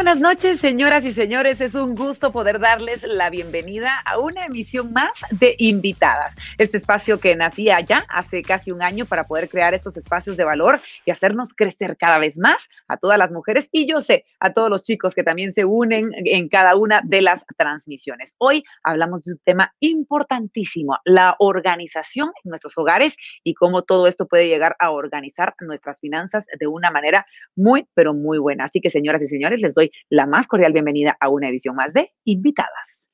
buenas noches, señoras y señores. Es un gusto poder darles la bienvenida a una emisión más de Invitadas. Este espacio que nacía ya hace casi un año para poder crear estos espacios de valor y hacernos crecer cada vez más a todas las mujeres y yo sé a todos los chicos que también se unen en cada una de las transmisiones. Hoy hablamos de un tema importantísimo, la organización en nuestros hogares y cómo todo esto puede llegar a organizar nuestras finanzas de una manera muy, pero muy buena. Así que, señoras y señores, les doy la más cordial bienvenida a una edición más de Invitadas.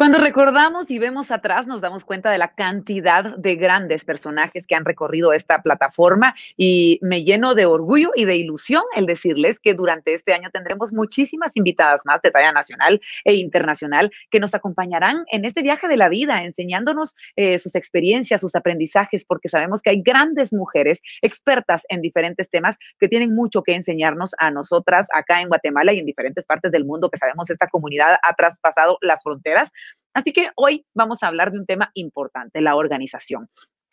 Cuando recordamos y vemos atrás, nos damos cuenta de la cantidad de grandes personajes que han recorrido esta plataforma y me lleno de orgullo y de ilusión el decirles que durante este año tendremos muchísimas invitadas más de talla nacional e internacional que nos acompañarán en este viaje de la vida, enseñándonos eh, sus experiencias, sus aprendizajes, porque sabemos que hay grandes mujeres expertas en diferentes temas que tienen mucho que enseñarnos a nosotras acá en Guatemala y en diferentes partes del mundo, que sabemos esta comunidad ha traspasado las fronteras Así que hoy vamos a hablar de un tema importante, la organización.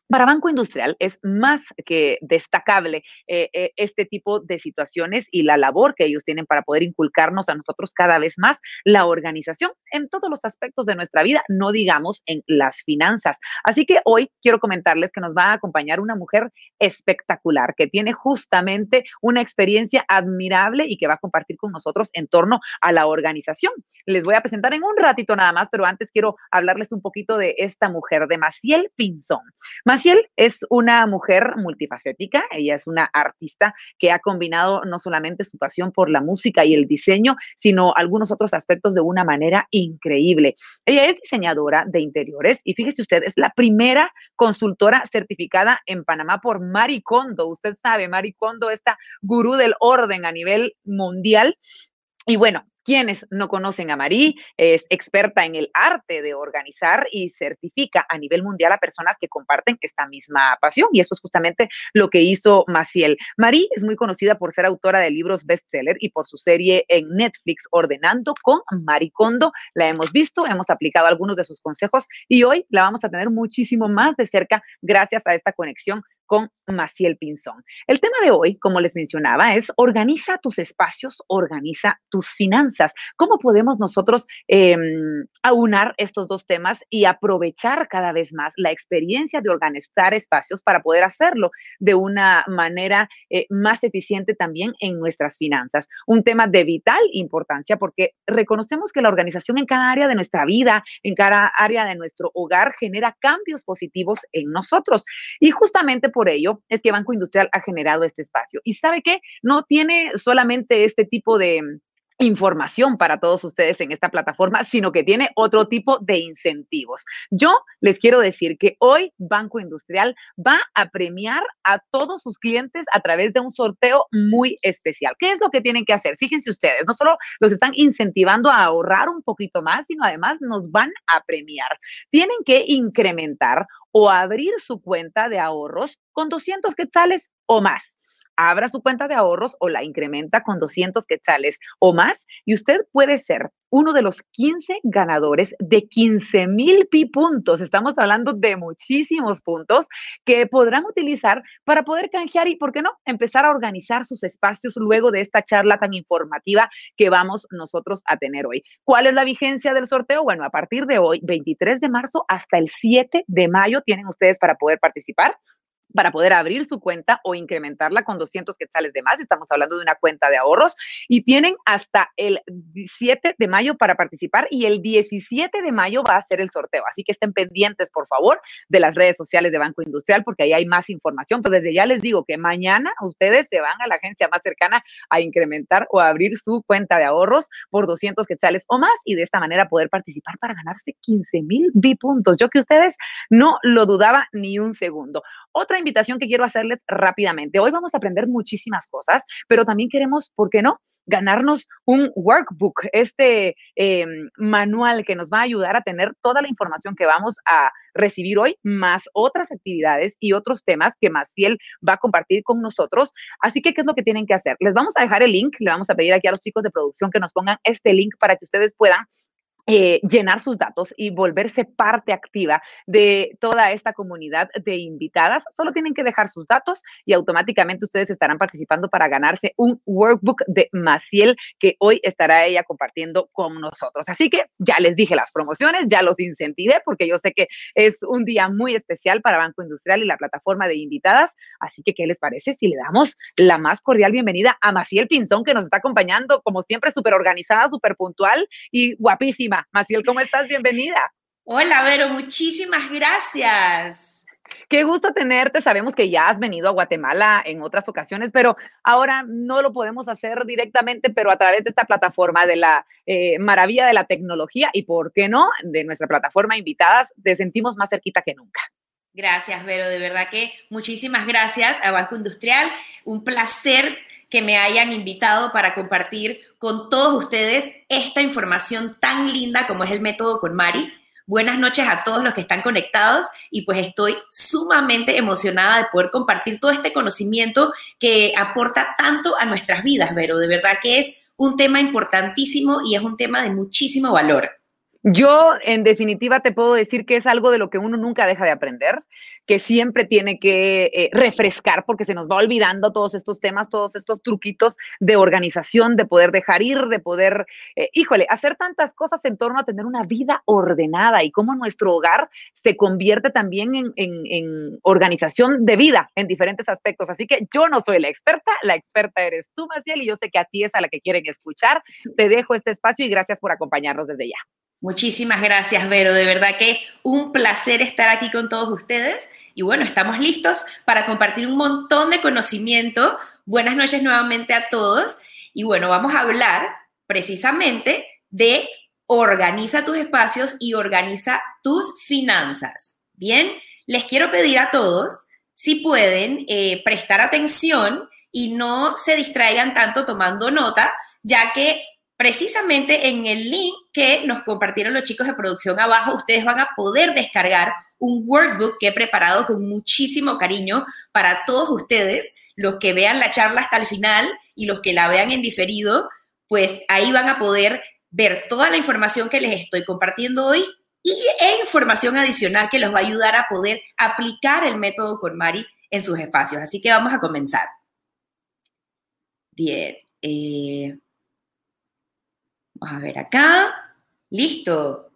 Para Banco Industrial es más que destacable eh, eh, este tipo de situaciones y la labor que ellos tienen para poder inculcarnos a nosotros cada vez más la organización en todos los aspectos de nuestra vida, no digamos en las finanzas. Así que hoy quiero comentarles que nos va a acompañar una mujer espectacular que tiene justamente una experiencia admirable y que va a compartir con nosotros en torno a la organización. Les voy a presentar en un ratito nada más, pero antes quiero hablarles un poquito de esta mujer, de Maciel Pinzón. Maciel es una mujer multifacética, ella es una artista que ha combinado no solamente su pasión por la música y el diseño, sino algunos otros aspectos de una manera increíble. Ella es diseñadora de interiores y fíjese usted, es la primera consultora certificada en Panamá por Maricondo. Usted sabe, Maricondo, esta gurú del orden a nivel mundial. Y bueno, quienes no conocen a Marí, es experta en el arte de organizar y certifica a nivel mundial a personas que comparten esta misma pasión. Y eso es justamente lo que hizo Maciel. Marí es muy conocida por ser autora de libros bestseller y por su serie en Netflix Ordenando con Maricondo. La hemos visto, hemos aplicado algunos de sus consejos y hoy la vamos a tener muchísimo más de cerca gracias a esta conexión con Maciel Pinzón. El tema de hoy, como les mencionaba, es organiza tus espacios, organiza tus finanzas. ¿Cómo podemos nosotros em, aunar estos dos temas y aprovechar cada vez más la experiencia de organizar espacios para poder hacerlo de una manera eh, más eficiente también en nuestras finanzas? Un tema de vital importancia porque reconocemos que la organización en cada área de nuestra vida, en cada área de nuestro hogar, genera cambios positivos en nosotros. Y justamente por ello es que Banco Industrial ha generado este espacio. Y sabe que no tiene solamente este tipo de información para todos ustedes en esta plataforma, sino que tiene otro tipo de incentivos. Yo les quiero decir que hoy Banco Industrial va a premiar a todos sus clientes a través de un sorteo muy especial. ¿Qué es lo que tienen que hacer? Fíjense ustedes, no solo los están incentivando a ahorrar un poquito más, sino además nos van a premiar. Tienen que incrementar o abrir su cuenta de ahorros con 200 quetzales o más. Abra su cuenta de ahorros o la incrementa con 200 quetzales o más y usted puede ser uno de los 15 ganadores de 15 mil pi puntos. Estamos hablando de muchísimos puntos que podrán utilizar para poder canjear y, ¿por qué no?, empezar a organizar sus espacios luego de esta charla tan informativa que vamos nosotros a tener hoy. ¿Cuál es la vigencia del sorteo? Bueno, a partir de hoy, 23 de marzo hasta el 7 de mayo, tienen ustedes para poder participar para poder abrir su cuenta o incrementarla con 200 quetzales de más. Estamos hablando de una cuenta de ahorros y tienen hasta el 7 de mayo para participar y el 17 de mayo va a ser el sorteo. Así que estén pendientes, por favor, de las redes sociales de Banco Industrial porque ahí hay más información. Pues desde ya les digo que mañana ustedes se van a la agencia más cercana a incrementar o abrir su cuenta de ahorros por 200 quetzales o más y de esta manera poder participar para ganarse 15 mil bipuntos. Yo que ustedes no lo dudaba ni un segundo. Otra invitación que quiero hacerles rápidamente. Hoy vamos a aprender muchísimas cosas, pero también queremos, ¿por qué no? ganarnos un workbook, este em, manual que nos va a ayudar a tener toda la información que vamos a recibir hoy, más otras actividades y otros temas que Maciel va a compartir con nosotros. Así que, ¿qué es lo que tienen que hacer? Les vamos a dejar el link, le vamos a pedir aquí a los chicos de producción que nos pongan este link para que ustedes puedan eh, llenar sus datos y volverse parte activa de toda esta comunidad de invitadas. Solo tienen que dejar sus datos y automáticamente ustedes estarán participando para ganarse un workbook de Maciel que hoy estará ella compartiendo con nosotros. Así que ya les dije las promociones, ya los incentivé porque yo sé que es un día muy especial para Banco Industrial y la plataforma de invitadas. Así que, ¿qué les parece si le damos la más cordial bienvenida a Maciel Pinzón que nos está acompañando, como siempre, súper organizada, súper puntual y guapísima? Maciel, ¿cómo estás? Bienvenida. Hola, Vero, muchísimas gracias. Qué gusto tenerte. Sabemos que ya has venido a Guatemala en otras ocasiones, pero ahora no lo podemos hacer directamente, pero a través de esta plataforma de la eh, maravilla de la tecnología y, ¿por qué no?, de nuestra plataforma invitadas, te sentimos más cerquita que nunca. Gracias, Vero. De verdad que muchísimas gracias a Banco Industrial. Un placer que me hayan invitado para compartir con todos ustedes esta información tan linda como es el método con Mari. Buenas noches a todos los que están conectados y pues estoy sumamente emocionada de poder compartir todo este conocimiento que aporta tanto a nuestras vidas, pero de verdad que es un tema importantísimo y es un tema de muchísimo valor. Yo, en definitiva, te puedo decir que es algo de lo que uno nunca deja de aprender, que siempre tiene que eh, refrescar porque se nos va olvidando todos estos temas, todos estos truquitos de organización, de poder dejar ir, de poder, eh, híjole, hacer tantas cosas en torno a tener una vida ordenada y cómo nuestro hogar se convierte también en, en organización de vida en diferentes aspectos. Así que yo no soy la experta, la experta eres tú, Maciel, y yo sé que a ti es a la que quieren escuchar. Te dejo este espacio y gracias por acompañarnos desde ya. Muchísimas gracias, Vero. De verdad que un placer estar aquí con todos ustedes. Y bueno, estamos listos para compartir un montón de conocimiento. Buenas noches nuevamente a todos. Y bueno, vamos a hablar precisamente de organiza tus espacios y organiza tus finanzas. Bien, les quiero pedir a todos si pueden eh, prestar atención y no se distraigan tanto tomando nota, ya que precisamente en el link que nos compartieron los chicos de producción abajo, ustedes van a poder descargar un workbook que he preparado con muchísimo cariño para todos ustedes, los que vean la charla hasta el final y los que la vean en diferido, pues ahí van a poder ver toda la información que les estoy compartiendo hoy y e información adicional que los va a ayudar a poder aplicar el método con Mari en sus espacios. Así que vamos a comenzar. Bien. Eh, Vamos a ver acá. Listo.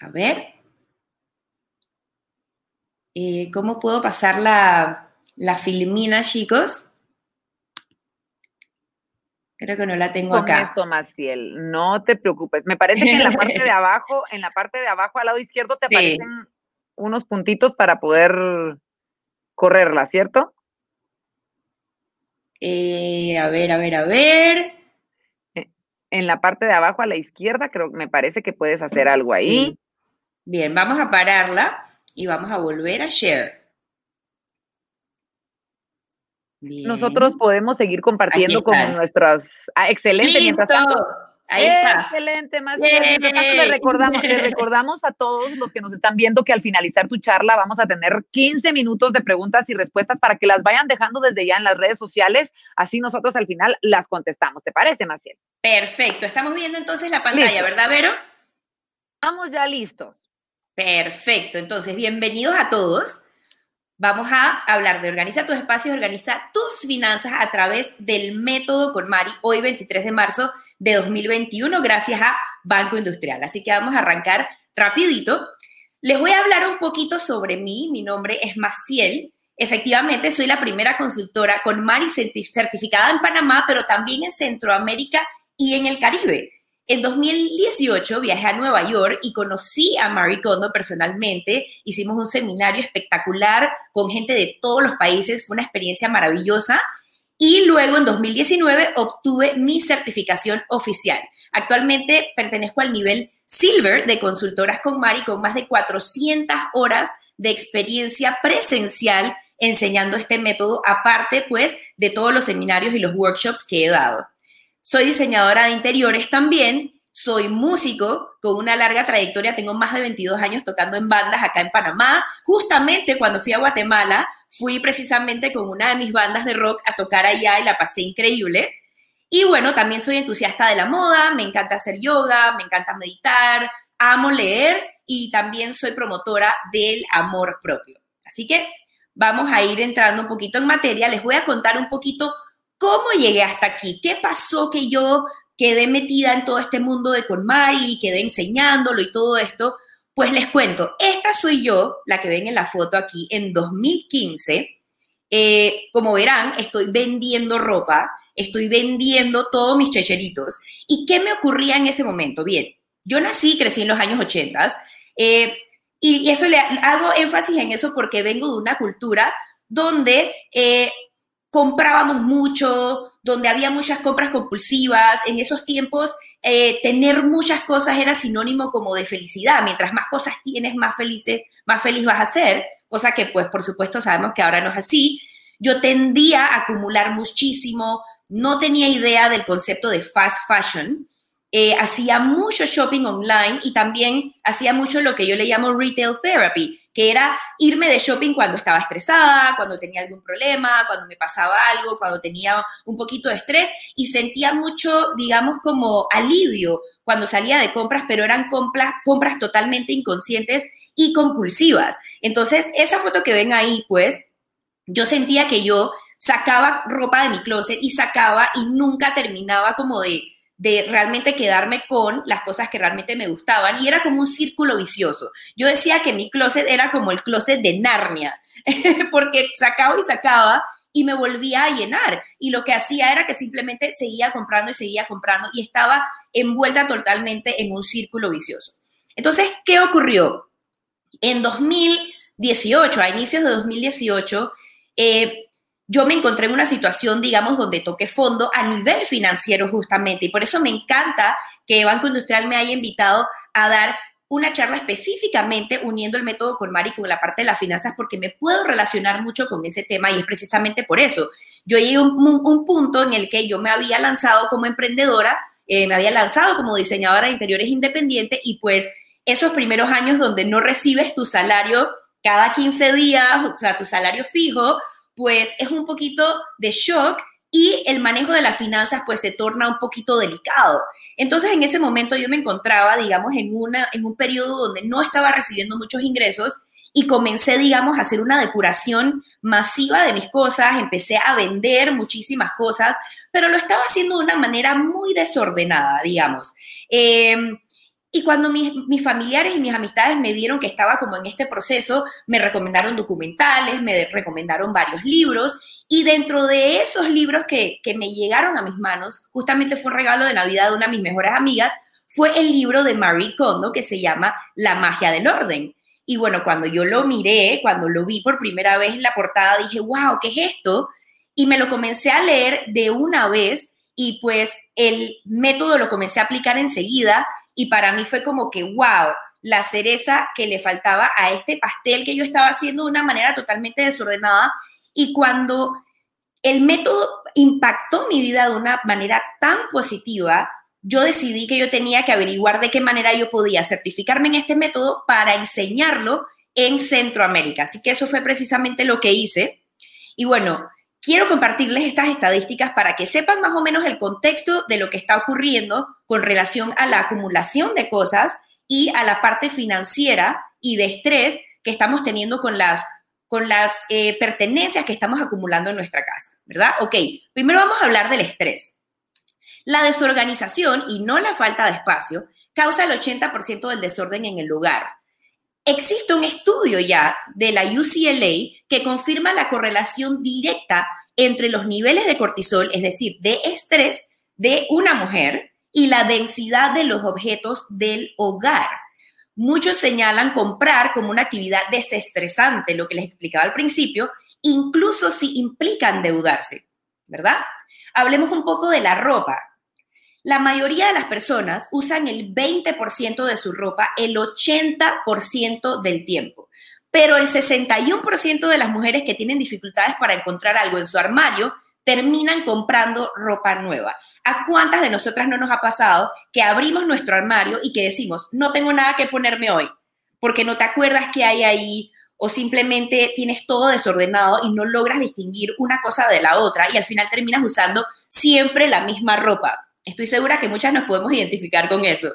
A ver. Eh, ¿Cómo puedo pasar la, la filmina, chicos? Creo que no la tengo Con acá. eso, Maciel, no te preocupes. Me parece que en la parte de abajo, en la parte de abajo al lado izquierdo te aparecen unos puntitos para poder correrla, ¿cierto? Eh, a ver, a ver, a ver. Eh, en la parte de abajo a la izquierda, creo que me parece que puedes hacer algo ahí. Bien, vamos a pararla y vamos a volver a share. Nosotros podemos seguir compartiendo con nuestras. Ah, excelente. Mientras tanto, Ahí está. Excelente, más le recordamos, le recordamos a todos los que nos están viendo que al finalizar tu charla vamos a tener 15 minutos de preguntas y respuestas para que las vayan dejando desde ya en las redes sociales. Así nosotros al final las contestamos. ¿Te parece, Maciel? Perfecto. Estamos viendo entonces la pantalla, ¿verdad, Vero? Estamos ya listos. Perfecto. Entonces, bienvenidos a todos. Vamos a hablar de organiza tus espacios, organiza tus finanzas a través del método con Mari, hoy 23 de marzo de 2021 gracias a Banco Industrial. Así que vamos a arrancar rapidito. Les voy a hablar un poquito sobre mí. Mi nombre es Maciel. Efectivamente, soy la primera consultora con Mari certificada en Panamá, pero también en Centroamérica y en el Caribe. En 2018 viajé a Nueva York y conocí a Marie Kondo personalmente. Hicimos un seminario espectacular con gente de todos los países. Fue una experiencia maravillosa y luego en 2019 obtuve mi certificación oficial. Actualmente pertenezco al nivel Silver de consultoras con Mari con más de 400 horas de experiencia presencial enseñando este método, aparte pues de todos los seminarios y los workshops que he dado. Soy diseñadora de interiores también soy músico con una larga trayectoria, tengo más de 22 años tocando en bandas acá en Panamá. Justamente cuando fui a Guatemala, fui precisamente con una de mis bandas de rock a tocar allá y la pasé increíble. Y bueno, también soy entusiasta de la moda, me encanta hacer yoga, me encanta meditar, amo leer y también soy promotora del amor propio. Así que vamos a ir entrando un poquito en materia. Les voy a contar un poquito cómo llegué hasta aquí, qué pasó que yo quedé metida en todo este mundo de KonMari y quedé enseñándolo y todo esto. Pues les cuento, esta soy yo, la que ven en la foto aquí, en 2015. Eh, como verán, estoy vendiendo ropa, estoy vendiendo todos mis checheritos. ¿Y qué me ocurría en ese momento? Bien, yo nací, crecí en los años 80 eh, y eso le hago énfasis en eso porque vengo de una cultura donde eh, comprábamos mucho, donde había muchas compras compulsivas. En esos tiempos, eh, tener muchas cosas era sinónimo como de felicidad. Mientras más cosas tienes, más, felices, más feliz vas a ser, cosa que pues por supuesto sabemos que ahora no es así. Yo tendía a acumular muchísimo, no tenía idea del concepto de fast fashion. Eh, hacía mucho shopping online y también hacía mucho lo que yo le llamo retail therapy, que era irme de shopping cuando estaba estresada, cuando tenía algún problema, cuando me pasaba algo, cuando tenía un poquito de estrés y sentía mucho, digamos, como alivio cuando salía de compras, pero eran compras, compras totalmente inconscientes y compulsivas. Entonces, esa foto que ven ahí, pues, yo sentía que yo sacaba ropa de mi closet y sacaba y nunca terminaba como de de realmente quedarme con las cosas que realmente me gustaban y era como un círculo vicioso. Yo decía que mi closet era como el closet de Narnia, porque sacaba y sacaba y me volvía a llenar y lo que hacía era que simplemente seguía comprando y seguía comprando y estaba envuelta totalmente en un círculo vicioso. Entonces, ¿qué ocurrió? En 2018, a inicios de 2018, eh, yo me encontré en una situación, digamos, donde toqué fondo a nivel financiero justamente. Y por eso me encanta que Banco Industrial me haya invitado a dar una charla específicamente uniendo el método con Mari con la parte de las finanzas porque me puedo relacionar mucho con ese tema y es precisamente por eso. Yo llegué a un, punto en el que yo me había lanzado como emprendedora, eh, me había lanzado como diseñadora de interiores independiente y pues esos primeros años donde no recibes tu salario cada 15 días, o sea, tu salario fijo, pues es un poquito de shock y el manejo de las finanzas pues se torna un poquito delicado. Entonces en ese momento yo me encontraba, digamos, en, una, en un periodo donde no estaba recibiendo muchos ingresos y comencé, digamos, a hacer una depuración masiva de mis cosas, empecé a vender muchísimas cosas, pero lo estaba haciendo de una manera muy desordenada, digamos. Em, y cuando mis, familiares y mis amistades me vieron que estaba como en este proceso, me recomendaron documentales, me recomendaron varios libros. Y dentro de esos libros que, que me llegaron a mis manos, justamente fue un regalo de Navidad de una de mis mejores amigas, fue el libro de Marie Kondo que se llama La magia del orden. Y bueno, cuando yo lo miré, cuando lo vi por primera vez en la portada, dije, wow, ¿qué es esto? Y me lo comencé a leer de una vez y pues el método lo comencé a aplicar enseguida y para mí fue como que, wow, la cereza que le faltaba a este pastel que yo estaba haciendo de una manera totalmente desordenada. Y cuando el método impactó mi vida de una manera tan positiva, yo decidí que yo tenía que averiguar de qué manera yo podía certificarme en este método para enseñarlo en Centroamérica. Así que eso fue precisamente lo que hice. Y bueno, quiero compartirles estas estadísticas para que sepan más o menos el contexto de lo que está ocurriendo con relación a la acumulación de cosas y a la parte financiera y de estrés que estamos teniendo con las, con las eh, pertenencias que estamos acumulando en nuestra casa, ¿verdad? Ok, primero vamos a hablar del estrés. La desorganización y no la falta de espacio causa el 80% del desorden en el lugar. Existe un estudio ya de la UCLA que confirma la correlación directa entre los niveles de cortisol, es decir, de estrés de una mujer y la densidad de los objetos del hogar. Muchos señalan comprar como una actividad desestresante, lo que les explicaba al principio, incluso si implica endeudarse, ¿verdad? Hablemos un poco de la ropa. La mayoría de las personas usan el 20% de su ropa el 80% del tiempo, pero el 61% de las mujeres que tienen dificultades para encontrar algo en su armario terminan comprando ropa nueva. ¿A cuántas de nosotras no nos ha pasado que abrimos nuestro armario y que decimos, no tengo nada que ponerme hoy, porque no te acuerdas qué hay ahí o simplemente tienes todo desordenado y no logras distinguir una cosa de la otra y al final terminas usando siempre la misma ropa. Estoy segura que muchas nos podemos identificar con eso.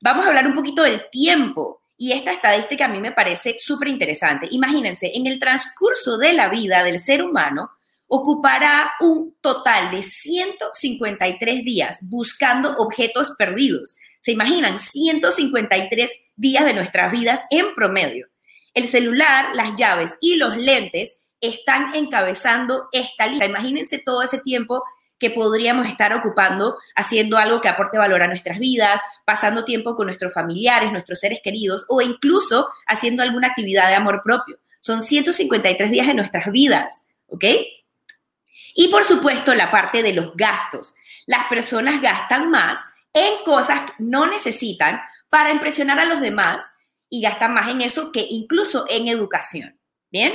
Vamos a hablar un poquito del tiempo. Y esta estadística a mí me parece súper interesante. Imagínense, en el transcurso de la vida del ser humano, ocupará un total de 153 días buscando objetos perdidos. ¿Se imaginan? 153 días de nuestras vidas en promedio. El celular, las llaves y los lentes están encabezando esta lista. Imagínense todo ese tiempo que podríamos estar ocupando haciendo algo que aporte valor a nuestras vidas, pasando tiempo con nuestros familiares, nuestros seres queridos o incluso haciendo alguna actividad de amor propio. Son 153 días de nuestras vidas, ¿ok? Y por supuesto la parte de los gastos. Las personas gastan más en cosas que no necesitan para impresionar a los demás y gastan más en eso que incluso en educación. Bien,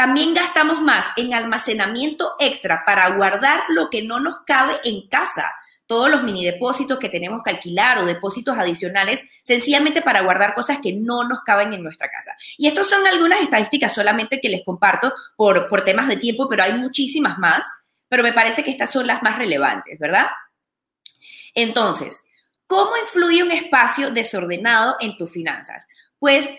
también gastamos más en almacenamiento extra para guardar lo que no nos cabe en casa. Todos los mini depósitos que tenemos que alquilar o depósitos adicionales, sencillamente para guardar cosas que no nos caben en nuestra casa. Y estas son algunas estadísticas solamente que les comparto por, por temas de tiempo, pero hay muchísimas más, pero me parece que estas son las más relevantes, ¿verdad? Entonces, ¿cómo influye un espacio desordenado en tus finanzas? pues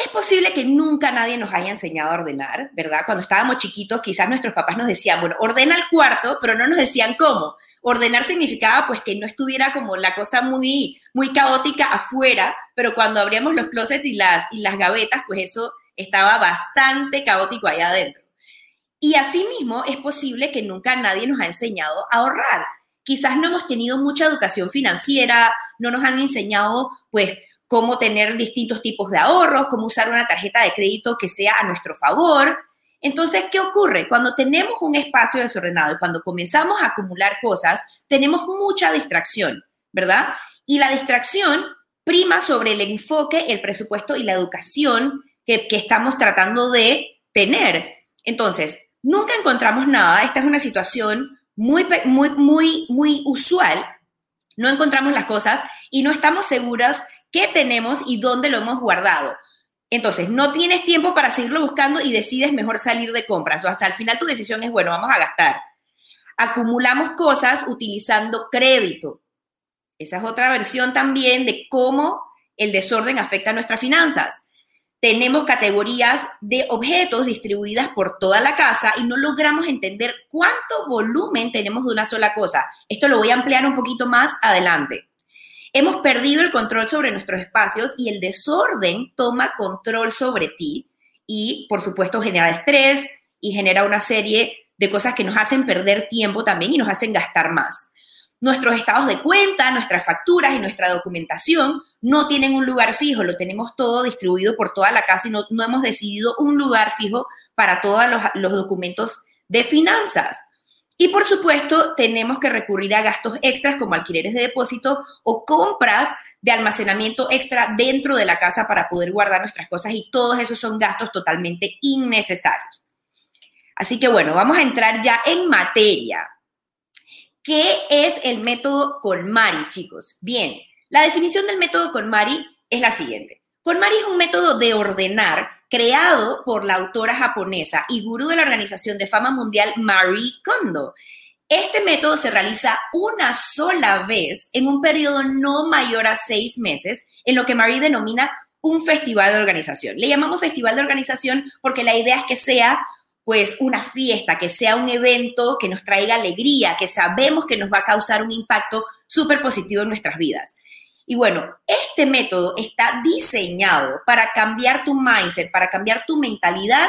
es posible que nunca nadie nos haya enseñado a ordenar, ¿verdad? Cuando estábamos chiquitos, quizás nuestros papás nos decían, bueno, ordena el cuarto, pero no nos decían cómo. Ordenar significaba pues que no estuviera como la cosa muy, muy caótica afuera, pero cuando abríamos los closets y las, y las gavetas, pues eso estaba bastante caótico allá adentro. Y asimismo es posible que nunca nadie nos ha enseñado a ahorrar. Quizás no hemos tenido mucha educación financiera, no nos han enseñado pues cómo tener distintos tipos de ahorros, cómo usar una tarjeta de crédito que sea a nuestro favor. Entonces, ¿qué ocurre? Cuando tenemos un espacio desordenado y cuando comenzamos a acumular cosas, tenemos mucha distracción, ¿verdad? Y la distracción prima sobre el enfoque, el presupuesto y la educación que, que estamos tratando de tener. Entonces, nunca encontramos nada. Esta es una situación muy, muy, muy, muy usual. No encontramos las cosas y no estamos seguras qué tenemos y dónde lo hemos guardado. Entonces, no tienes tiempo para seguirlo buscando y decides mejor salir de compras. O hasta al final tu decisión es, bueno, vamos a gastar. Acumulamos cosas utilizando crédito. Esa es otra versión también de cómo el desorden afecta a nuestras finanzas. Tenemos categorías de objetos distribuidas por toda la casa y no logramos entender cuánto volumen tenemos de una sola cosa. Esto lo voy a ampliar un poquito más adelante. Hemos perdido el control sobre nuestros espacios y el desorden toma control sobre ti y, por supuesto, genera estrés y genera una serie de cosas que nos hacen perder tiempo también y nos hacen gastar más. Nuestros estados de cuenta, nuestras facturas y nuestra documentación no tienen un lugar fijo, lo tenemos todo distribuido por toda la casa y no, hemos decidido un lugar fijo para todos los, los documentos de finanzas. Y por supuesto, tenemos que recurrir a gastos extras como alquileres de depósito o compras de almacenamiento extra dentro de la casa para poder guardar nuestras cosas y todos esos son gastos totalmente innecesarios. Así que bueno, vamos a entrar ya en materia. ¿Qué es el método KonMari, chicos? Bien, la definición del método KonMari es la siguiente. KonMari es un método de ordenar creado por la autora japonesa y gurú de la Organización de Fama Mundial Marie Kondo. Este método se realiza una sola vez en un periodo no mayor a seis meses, en lo que Marie denomina un festival de organización. Le llamamos festival de organización porque la idea es que sea pues una fiesta, que sea un evento que nos traiga alegría, que sabemos que nos va a causar un impacto súper positivo en nuestras vidas. Y bueno, este método está diseñado para cambiar tu mindset, para cambiar tu mentalidad,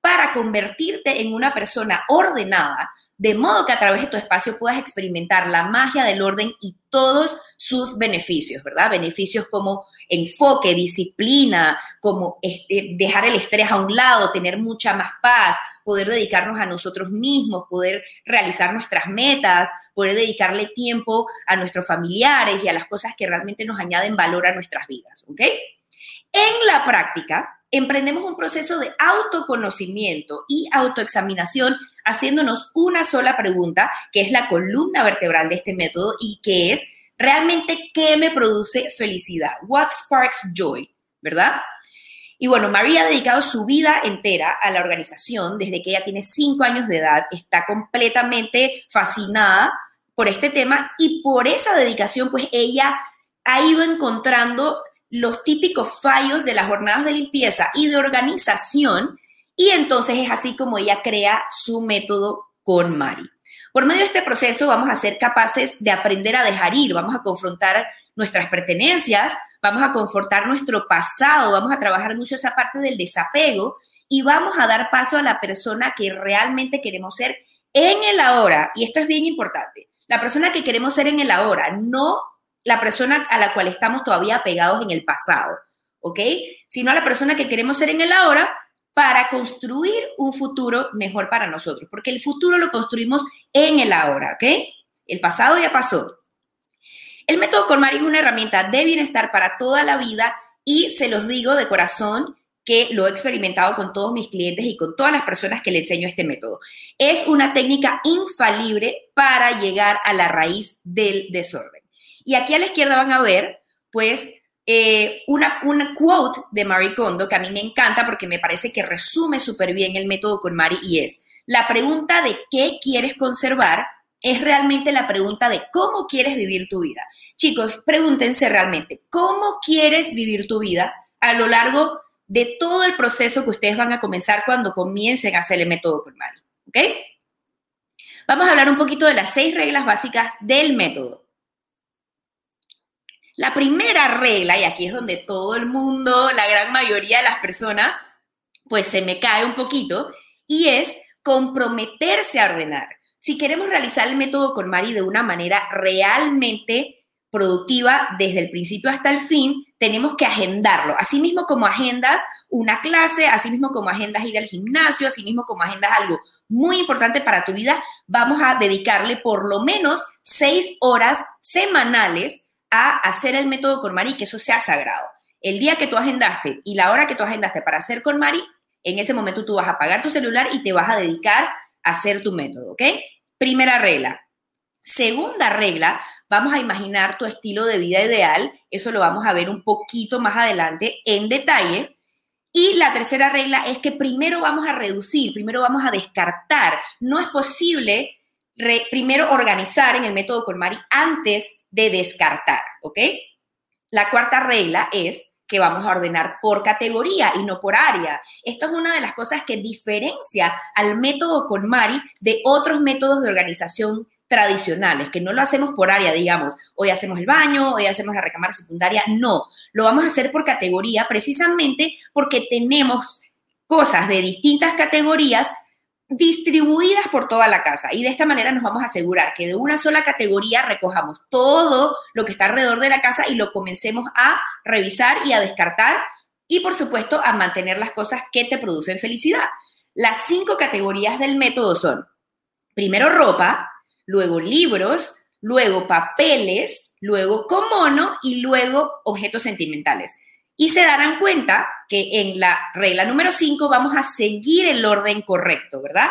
para convertirte en una persona ordenada, de modo que a través de tu espacio puedas experimentar la magia del orden y todos sus beneficios, ¿verdad? Beneficios como enfoque, disciplina, como este, dejar el estrés a un lado, tener mucha más paz, poder dedicarnos a nosotros mismos, poder realizar nuestras metas, poder dedicarle tiempo a nuestros familiares y a las cosas que realmente nos añaden valor a nuestras vidas, ¿ok? En la práctica, emprendemos un proceso de autoconocimiento y autoexaminación haciéndonos una sola pregunta, que es la columna vertebral de este método y que es realmente qué me produce felicidad, what sparks joy, ¿verdad? Y bueno, María ha dedicado su vida entera a la organización desde que ella tiene cinco años de edad, está completamente fascinada por este tema y por esa dedicación, pues ella ha ido encontrando los típicos fallos de las jornadas de limpieza y de organización y entonces es así como ella crea su método con Mari. Por medio de este proceso vamos a ser capaces de aprender a dejar ir, vamos a confrontar nuestras pertenencias, vamos a confortar nuestro pasado, vamos a trabajar mucho esa parte del desapego y vamos a dar paso a la persona que realmente queremos ser en el ahora. Y esto es bien importante. La persona que queremos ser en el ahora, no la persona a la cual estamos todavía pegados en el pasado, ¿ok? Sino la persona que queremos ser en el ahora para construir un futuro mejor para nosotros, porque el futuro lo construimos en el ahora, ¿ok? El pasado ya pasó. El método KonMari es una herramienta de bienestar para toda la vida y se los digo de corazón que lo he experimentado con todos mis clientes y con todas las personas que le enseño este método. Es una técnica infalible para llegar a la raíz del desorden. Y aquí a la izquierda van a ver, pues, eh, una, una quote de Marie Kondo que a mí me encanta porque me parece que resume súper bien el método con Mari y es, la pregunta de qué quieres conservar es realmente la pregunta de cómo quieres vivir tu vida. Chicos, pregúntense realmente, ¿cómo quieres vivir tu vida a lo largo de todo el proceso que ustedes van a comenzar cuando comiencen a hacer el método Mari? ¿Ok? Vamos a hablar un poquito de las seis reglas básicas del método. La primera regla, y aquí es donde todo el mundo, la gran mayoría de las personas, pues se me cae un poquito, y es comprometerse a ordenar. Si queremos realizar el método con Mari de una manera realmente productiva desde el principio hasta el fin, tenemos que agendarlo. Asimismo como agendas una clase, asimismo como agendas ir al gimnasio, asimismo como agendas algo muy importante para tu vida, vamos a dedicarle por lo menos seis horas semanales a hacer el método con Mari, que eso sea sagrado. El día que tú agendaste y la hora que tú agendaste para hacer con Mari, en ese momento tú vas a apagar tu celular y te vas a dedicar a hacer tu método, ¿ok? Primera regla. Segunda regla, vamos a imaginar tu estilo de vida ideal. Eso lo vamos a ver un poquito más adelante en detalle. Y la tercera regla es que primero vamos a reducir, primero vamos a descartar. No es posible primero organizar en el método Colmari antes de descartar, ¿ok? La cuarta regla es que vamos a ordenar por categoría y no por área. Esto es una de las cosas que diferencia al método Colmari de otros métodos de organización tradicionales, que no lo hacemos por área, digamos, hoy hacemos el baño, hoy hacemos la recámara secundaria, no, lo vamos a hacer por categoría precisamente porque tenemos cosas de distintas categorías distribuidas por toda la casa. Y de esta manera nos vamos a asegurar que de una sola categoría recojamos todo lo que está alrededor de la casa y lo comencemos a revisar y a descartar y por supuesto a mantener las cosas que te producen felicidad. Las cinco categorías del método son, primero ropa, luego libros, luego papeles, luego comono y luego objetos sentimentales. Y se darán cuenta que en la regla número 5 vamos a seguir el orden correcto, ¿verdad?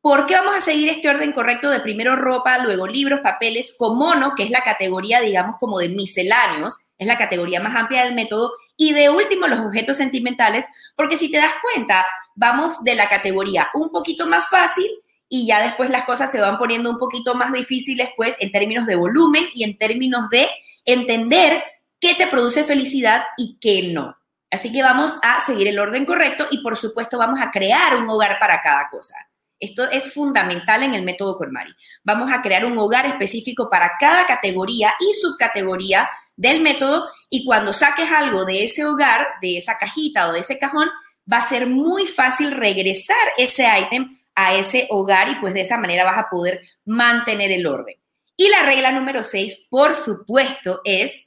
¿Por qué vamos a seguir este orden correcto de primero ropa, luego libros, papeles, con mono, que es la categoría, digamos, como de misceláneos, es la categoría más amplia del método, y de último los objetos sentimentales, porque si te das cuenta, vamos de la categoría un poquito más fácil y ya después las cosas se van poniendo un poquito más difíciles, pues, en términos de volumen y en términos de entender qué te produce felicidad y qué no. Así que vamos a seguir el orden correcto y por supuesto vamos a crear un hogar para cada cosa. Esto es fundamental en el método Colmari. Vamos a crear un hogar específico para cada categoría y subcategoría del método y cuando saques algo de ese hogar, de esa cajita o de ese cajón, va a ser muy fácil regresar ese ítem a ese hogar y pues de esa manera vas a poder mantener el orden. Y la regla número 6, por supuesto, es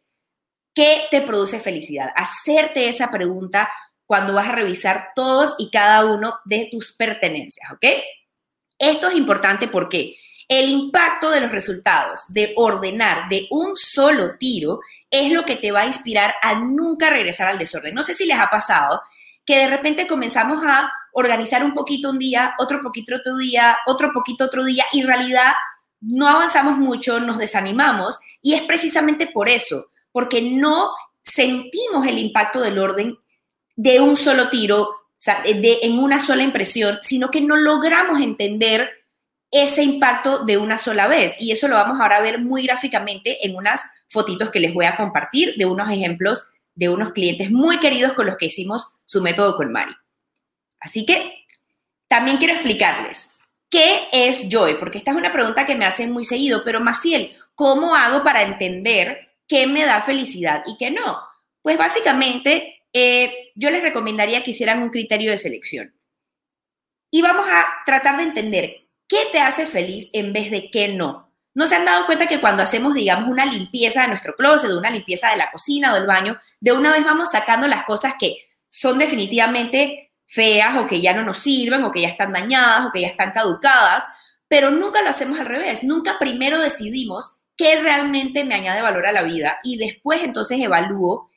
¿Qué te produce felicidad? Hacerte esa pregunta cuando vas a revisar todos y cada uno de tus pertenencias, ¿ok? Esto es importante porque el impacto de los resultados de ordenar de un solo tiro es lo que te va a inspirar a nunca regresar al desorden. No sé si les ha pasado que de repente comenzamos a organizar un poquito un día, otro poquito otro día, otro poquito otro día y en realidad no avanzamos mucho, nos desanimamos y es precisamente por eso, porque no sentimos el impacto del orden de un solo tiro, de, en una sola impresión, sino que no logramos entender ese impacto de una sola vez. Y eso lo vamos ahora a ver muy gráficamente en unas fotitos que les voy a compartir de unos ejemplos de unos clientes muy queridos con los que hicimos su método con Mari. Así que también quiero explicarles qué es Joy, porque esta es una pregunta que me hacen muy seguido, pero Maciel, ¿cómo hago para entender qué me da felicidad y qué no? Pues básicamente eh, yo les recomendaría que hicieran un criterio de selección. Y vamos a tratar de entender qué te hace feliz en vez de qué no. ¿No se han dado cuenta que cuando hacemos, digamos, una limpieza de nuestro closet, una limpieza de la cocina o del baño, de una vez vamos sacando las cosas que son definitivamente feas o que ya no nos sirven o que ya están dañadas o que ya están caducadas, pero nunca lo hacemos al revés. Nunca primero decidimos qué realmente me añade valor a la vida y después entonces evalúo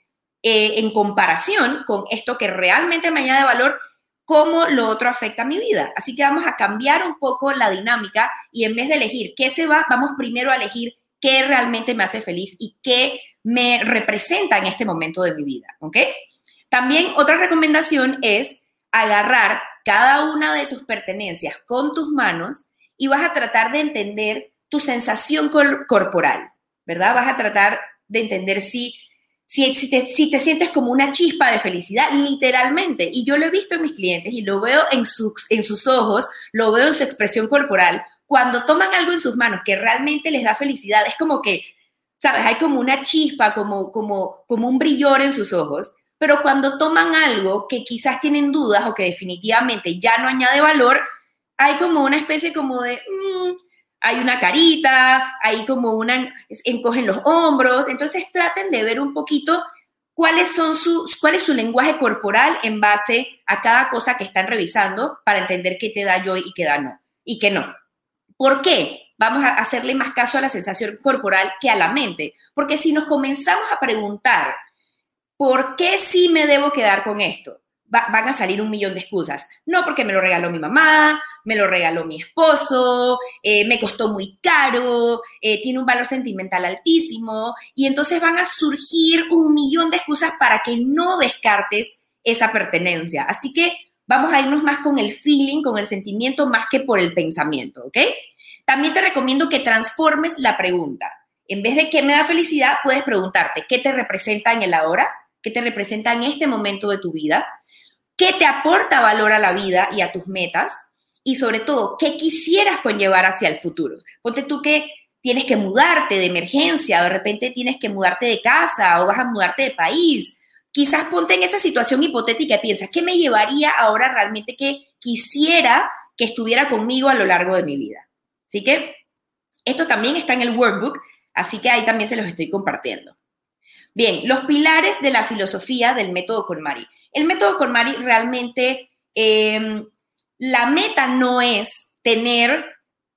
eh, en comparación con esto que realmente me añade valor cómo lo otro afecta a mi vida. Así que vamos a cambiar un poco la dinámica y en vez de elegir qué se va, vamos primero a elegir qué realmente me hace feliz y qué me representa en este momento de mi vida, ¿ok? También otra recomendación es agarrar cada una de tus pertenencias con tus manos y vas a tratar de entender tu sensación corporal, ¿verdad? Vas a tratar de entender si si, te, sientes como una chispa de felicidad, literalmente, y yo lo he visto en mis clientes y lo veo en, en sus ojos, lo veo en su expresión corporal, cuando toman algo en sus manos que realmente les da felicidad, es como que, ¿sabes? Hay como una chispa, como, como, como un brillor en sus ojos, pero cuando toman algo que quizás tienen dudas o que definitivamente ya no añade valor, hay como una especie como de... Mm, hay una carita, hay como una, encogen los hombros, entonces traten de ver un poquito cuáles son sus, cuál es su lenguaje corporal en base a cada cosa que están revisando para entender qué te da joy y qué da no, y qué no. ¿Por qué? Vamos a hacerle más caso a la sensación corporal que a la mente, porque si nos comenzamos a preguntar, ¿por qué sí me debo quedar con esto? Van a salir un millón de excusas. No porque me lo regaló mi mamá, me lo regaló mi esposo, eh, me costó muy caro, eh, tiene un valor sentimental altísimo, y entonces van a surgir un millón de excusas para que no descartes esa pertenencia. Así que vamos a irnos más con el feeling, con el sentimiento, más que por el pensamiento, ¿ok? También te recomiendo que transformes la pregunta. En vez de qué me da felicidad, puedes preguntarte qué te representa en el ahora, qué te representa en este momento de tu vida, qué te aporta valor a la vida y a tus metas y sobre todo, qué quisieras conllevar hacia el futuro. Ponte tú que tienes que mudarte de emergencia, de repente tienes que mudarte de casa o vas a mudarte de país. Quizás ponte en esa situación hipotética y piensas, ¿qué me llevaría ahora realmente que quisiera que estuviera conmigo a lo largo de mi vida? Así que esto también está en el workbook, así que ahí también se los estoy compartiendo. Bien, los pilares de la filosofía del método KonMari. El método KonMari realmente, em, la meta no es tener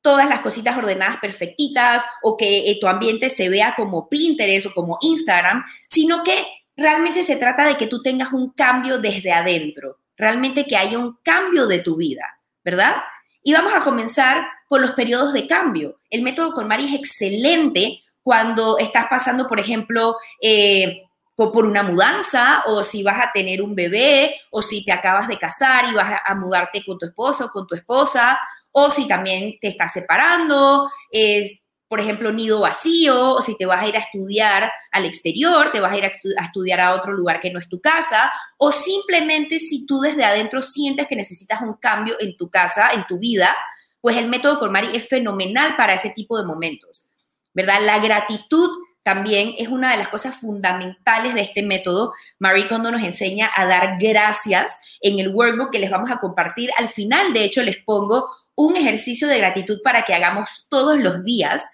todas las cositas ordenadas perfectitas o que eh, tu ambiente se vea como Pinterest o como Instagram, sino que realmente se trata de que tú tengas un cambio desde adentro, realmente que haya un cambio de tu vida, ¿verdad? Y vamos a comenzar con los periodos de cambio. El método KonMari es excelente cuando estás pasando, por ejemplo, eh, por una mudanza o si vas a tener un bebé o si te acabas de casar y vas a, mudarte con tu esposo o con tu esposa o si también te estás separando, es, por ejemplo, nido vacío o si te vas a ir a estudiar al exterior, te vas a ir a, a estudiar a otro lugar que no es tu casa o simplemente si tú desde adentro sientes que necesitas un cambio en tu casa, en tu vida, pues el método Cormari es fenomenal para ese tipo de momentos, ¿verdad? La gratitud también es una de las cosas fundamentales de este método. Marie Kondo nos enseña a dar gracias en el workbook que les vamos a compartir. Al final, de hecho, les pongo un ejercicio de gratitud para que hagamos todos los días.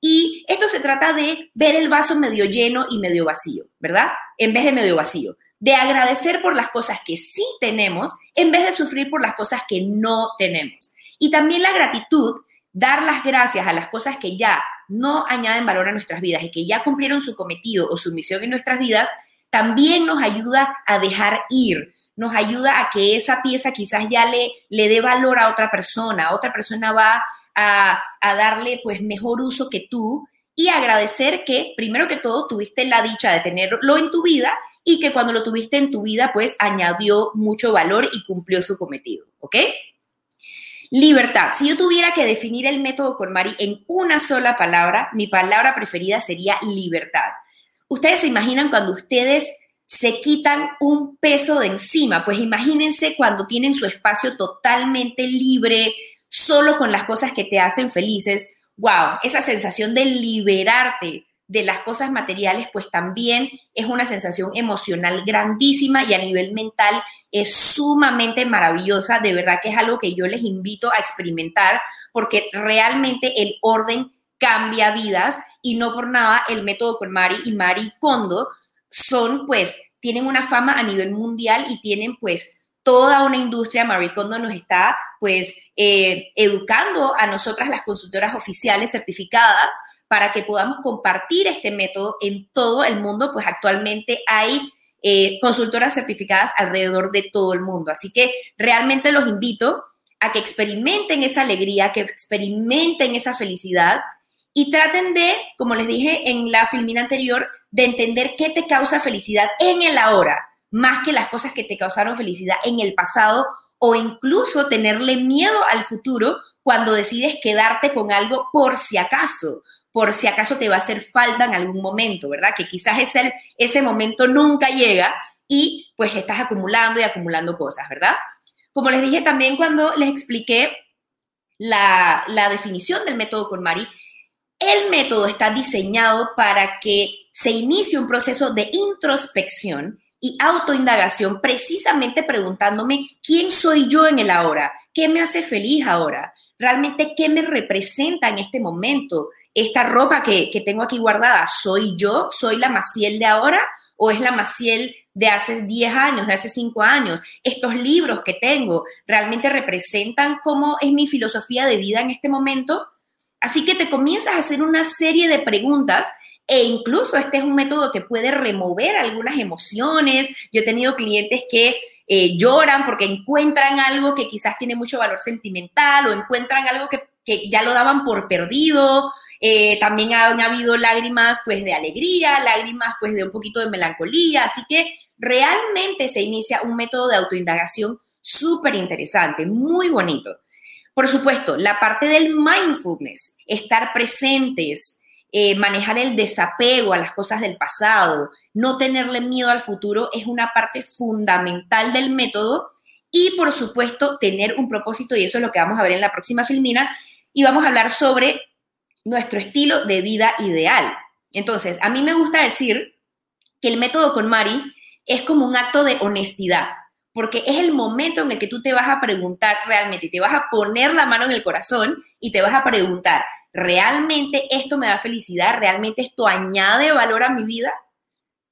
Y esto se trata de ver el vaso medio lleno y medio vacío, ¿verdad? En vez de medio vacío. De agradecer por las cosas que sí tenemos en vez de sufrir por las cosas que no tenemos. Y también la gratitud, dar las gracias a las cosas que ya no añaden valor a nuestras vidas y que ya cumplieron su cometido o su misión en nuestras vidas, también nos ayuda a dejar ir, nos ayuda a que esa pieza quizás ya le, le dé valor a otra persona, otra persona va a, a darle pues mejor uso que tú y agradecer que primero que todo tuviste la dicha de tenerlo en tu vida y que cuando lo tuviste en tu vida, pues añadió mucho valor y cumplió su cometido, ¿ok? Libertad. Si yo tuviera que definir el método con Mari en una sola palabra, mi palabra preferida sería libertad. Ustedes se imaginan cuando ustedes se quitan un peso de encima, pues imagínense cuando tienen su espacio totalmente libre, solo con las cosas que te hacen felices. Wow, esa sensación de liberarte de las cosas materiales, pues también es una sensación emocional grandísima y a nivel mental es sumamente maravillosa, de verdad que es algo que yo les invito a experimentar porque realmente el orden cambia vidas y no por nada el método con Mari y Mari Kondo son pues, tienen una fama a nivel mundial y tienen pues toda una industria, Mari Kondo nos está pues eh, educando a nosotras las consultoras oficiales certificadas para que podamos compartir este método en todo el mundo, pues actualmente hay eh, consultoras certificadas alrededor de todo el mundo. Así que realmente los invito a que experimenten esa alegría, que experimenten esa felicidad y traten de, como les dije en la filmina anterior, de entender qué te causa felicidad en el ahora, más que las cosas que te causaron felicidad en el pasado o incluso tenerle miedo al futuro cuando decides quedarte con algo por si acaso por si acaso te va a hacer falta en algún momento, ¿verdad? Que quizás ese, ese momento nunca llega y pues estás acumulando y acumulando cosas, ¿verdad? Como les dije también cuando les expliqué la, la definición del método KonMari, el método está diseñado para que se inicie un proceso de introspección y autoindagación precisamente preguntándome quién soy yo en el ahora, qué me hace feliz ahora, realmente qué me representa en este momento, esta ropa que, tengo aquí guardada, ¿soy yo? ¿Soy la Maciel de ahora? ¿O es la Maciel de hace 10 años, de hace 5 años? Estos libros que tengo realmente representan cómo es mi filosofía de vida en este momento. Así que te comienzas a hacer una serie de preguntas e incluso este es un método que puede remover algunas emociones. Yo he tenido clientes que eh, lloran porque encuentran algo que quizás tiene mucho valor sentimental o encuentran algo que, que ya lo daban por perdido eh, también han habido lágrimas pues de alegría, lágrimas pues de un poquito de melancolía, así que realmente se inicia un método de autoindagación súper interesante, muy bonito. Por supuesto, la parte del mindfulness, estar presentes, eh, manejar el desapego a las cosas del pasado, no tenerle miedo al futuro es una parte fundamental del método y por supuesto tener un propósito y eso es lo que vamos a ver en la próxima filmina y vamos a hablar sobre nuestro estilo de vida ideal. Entonces, a mí me gusta decir que el método con Mari es como un acto de honestidad, porque es el momento en el que tú te vas a preguntar realmente, te vas a poner la mano en el corazón y te vas a preguntar, ¿realmente esto me da felicidad? ¿Realmente esto añade valor a mi vida?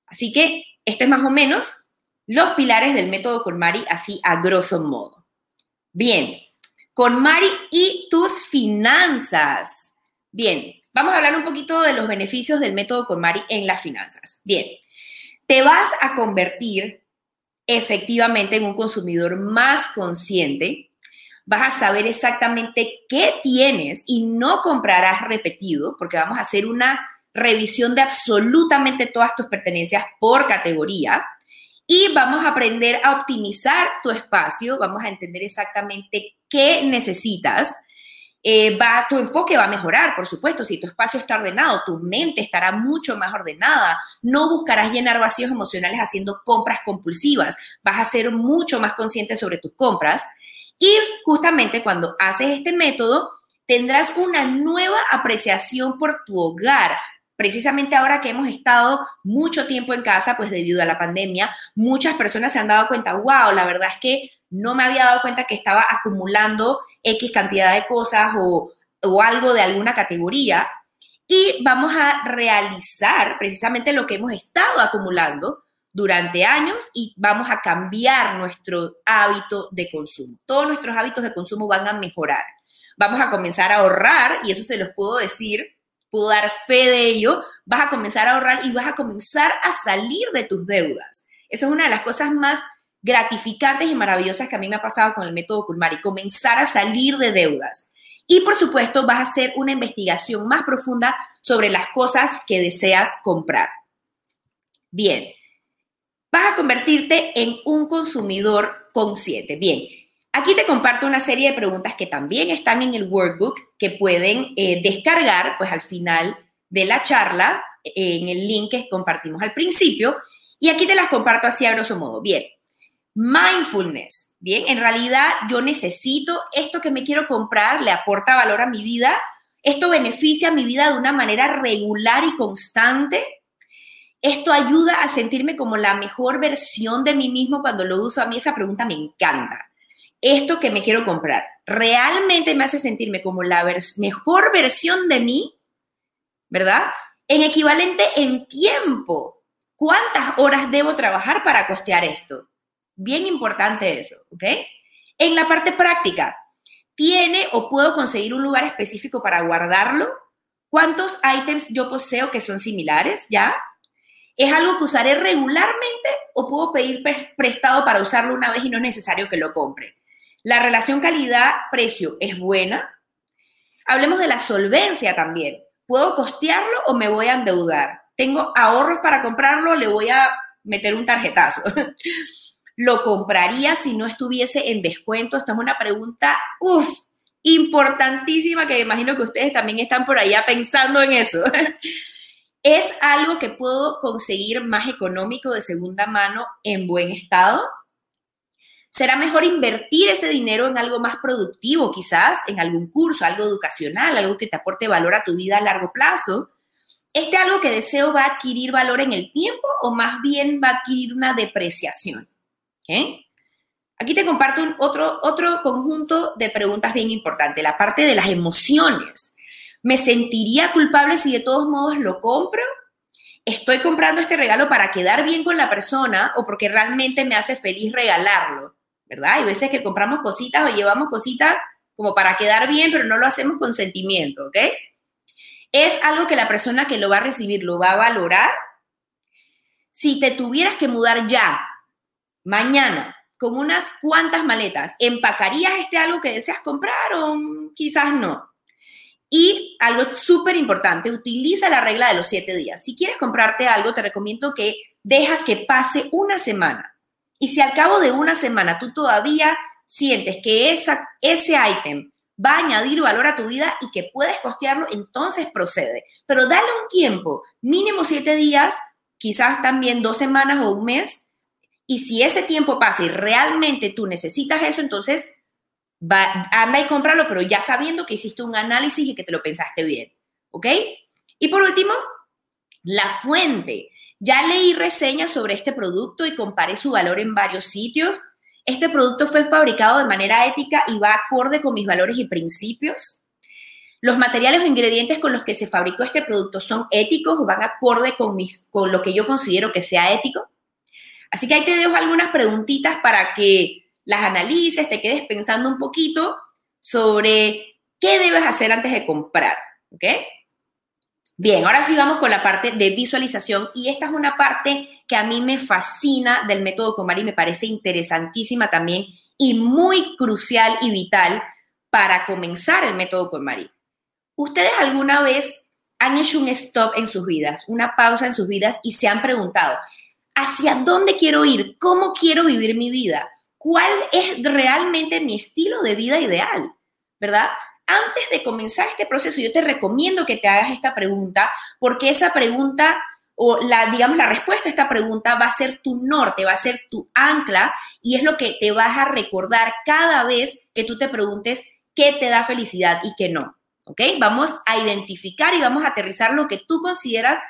Así que este es más o menos los pilares del método con Mari, así a grosso modo. Bien, con Mari y tus finanzas. Bien, vamos a hablar un poquito de los beneficios del método KonMari en las finanzas. Bien, te vas a convertir efectivamente en un consumidor más consciente, vas a saber exactamente qué tienes y no comprarás repetido, porque vamos a hacer una revisión de absolutamente todas tus pertenencias por categoría. Y vamos a aprender a optimizar tu espacio, vamos a entender exactamente qué necesitas eh, va, tu enfoque va a mejorar, por supuesto, si tu espacio está ordenado, tu mente estará mucho más ordenada, no buscarás llenar vacíos emocionales haciendo compras compulsivas, vas a ser mucho más consciente sobre tus compras. Y justamente cuando haces este método tendrás una nueva apreciación por tu hogar. Precisamente ahora que hemos estado mucho tiempo en casa, pues debido a la pandemia, muchas personas se han dado cuenta, wow, la verdad es que no me había dado cuenta que estaba acumulando X cantidad de cosas o, algo de alguna categoría y vamos a realizar precisamente lo que hemos estado acumulando durante años y vamos a cambiar nuestro hábito de consumo. Todos nuestros hábitos de consumo van a mejorar. Vamos a comenzar a ahorrar y eso se los puedo decir, puedo dar fe de ello. Vas a comenzar a ahorrar y vas a comenzar a salir de tus deudas. Esa es una de las cosas más gratificantes y maravillosas que a mí me ha pasado con el método Kulmari, comenzar a salir de deudas. Y por supuesto vas a hacer una investigación más profunda sobre las cosas que deseas comprar. Bien, vas a convertirte en un consumidor consciente. Bien, aquí te comparto una serie de preguntas que también están en el workbook que pueden eh, descargar pues al final de la charla en el link que compartimos al principio. Y aquí te las comparto así a grosso modo. Bien, mindfulness. Bien, en realidad yo necesito esto que me quiero comprar, le aporta valor a mi vida, esto beneficia mi vida de una manera regular y constante. Esto ayuda a sentirme como la mejor versión de mí mismo cuando lo uso. A mí esa pregunta me encanta. Esto que me quiero comprar, ¿realmente me hace sentirme como la mejor versión de mí? ¿Verdad? En equivalente en tiempo. ¿Cuántas horas debo trabajar para costear esto? Bien importante eso, ¿ok? En la parte práctica, ¿tiene o puedo conseguir un lugar específico para guardarlo? ¿Cuántos ítems yo poseo que son similares? ¿Ya? ¿Es algo que usaré regularmente o puedo pedir prestado para usarlo una vez y no es necesario que lo compre? La relación calidad-precio es buena. Hablemos de la solvencia también. ¿Puedo costearlo o me voy a endeudar? ¿Tengo ahorros para comprarlo? Le voy a meter un tarjetazo. ¿Lo compraría si no estuviese en descuento? Esta es una pregunta, uff, importantísima que imagino que ustedes también están por allá pensando en eso. ¿Es algo que puedo conseguir más económico de segunda mano en buen estado? ¿Será mejor invertir ese dinero en algo más productivo, quizás en algún curso, algo educacional, algo que te aporte valor a tu vida a largo plazo? ¿Este algo que deseo va a adquirir valor en el tiempo o más bien va a adquirir una depreciación? Aquí te comparto otro, otro conjunto de preguntas bien importantes, la parte de las emociones. ¿Me sentiría culpable si de todos modos lo compro? ¿Estoy comprando este regalo para quedar bien con la persona o porque realmente me hace feliz regalarlo? ¿Verdad? Hay veces que compramos cositas o llevamos cositas como para quedar bien, pero no lo hacemos con sentimiento, ¿ok? ¿Es algo que la persona que lo va a recibir lo va a valorar? Si te tuvieras que mudar ya mañana con unas cuantas maletas, ¿empacarías este algo que deseas comprar o quizás no? Y algo súper importante, utiliza la regla de los siete días. Si quieres comprarte algo, te recomiendo que deja que pase una semana. Y si al cabo de una semana tú todavía sientes que esa, ese ítem va a añadir valor a tu vida y que puedes costearlo, entonces procede. Pero dale un tiempo, mínimo siete días, quizás también dos semanas o un mes, y si ese tiempo pasa y realmente tú necesitas eso, entonces va, anda y cómpralo, pero ya sabiendo que hiciste un análisis y que te lo pensaste bien. ¿Ok? Y por último, la fuente. Ya leí reseñas sobre este producto y comparé su valor en varios sitios. Este producto fue fabricado de manera ética y va acorde con mis valores y principios. Los materiales o ingredientes con los que se fabricó este producto son éticos o van acorde con, mis, con lo que yo considero que sea ético. Así que ahí te dejo algunas preguntitas para que las analices, te quedes pensando un poquito sobre qué debes hacer antes de comprar, ¿ok? Bien, ahora sí vamos con la parte de visualización y esta es una parte que a mí me fascina del método Comari, me parece interesantísima también y muy crucial y vital para comenzar el método Comari. ¿Ustedes alguna vez han hecho un stop en sus vidas, una pausa en sus vidas y se han preguntado, hacia dónde quiero ir, cómo quiero vivir mi vida, cuál es realmente mi estilo de vida ideal, ¿verdad? Antes de comenzar este proceso, yo te recomiendo que te hagas esta pregunta, porque esa pregunta o la, digamos, la respuesta a esta pregunta va a ser tu norte, va a ser tu ancla y es lo que te vas a recordar cada vez que tú te preguntes qué te da felicidad y qué no. ¿Ok? Vamos a identificar y vamos a aterrizar lo que tú consideras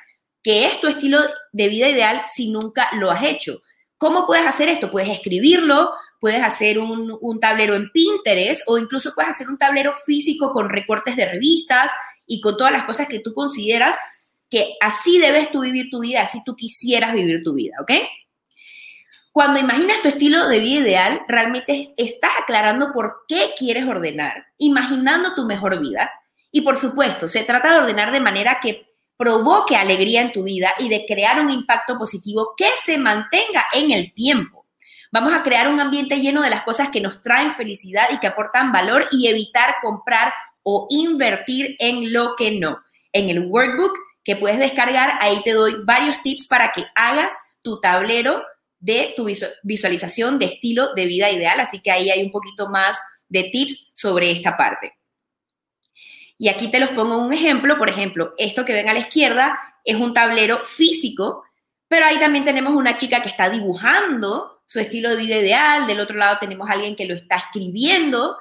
que es tu estilo de vida ideal si nunca lo has hecho. ¿Cómo puedes hacer esto? Puedes escribirlo, puedes hacer un, tablero en Pinterest o incluso puedes hacer un tablero físico con recortes de revistas y con todas las cosas que tú consideras que así debes tú vivir tu vida, así tú quisieras vivir tu vida, ¿ok? Cuando imaginas tu estilo de vida ideal, realmente estás aclarando por qué quieres ordenar, imaginando tu mejor vida. Y por supuesto, se trata de ordenar de manera que provoque alegría en tu vida y de crear un impacto positivo que se mantenga en el tiempo. Vamos a crear un ambiente lleno de las cosas que nos traen felicidad y que aportan valor y evitar comprar o invertir en lo que no. En el workbook que puedes descargar, ahí te doy varios tips para que hagas tu tablero de tu visualización de estilo de vida ideal. Así que ahí hay un poquito más de tips sobre esta parte. Y aquí te los pongo un ejemplo. Por ejemplo, esto que ven a la izquierda es un tablero físico, pero ahí también tenemos una chica que está dibujando su estilo de vida ideal. Del otro lado tenemos alguien que lo está escribiendo.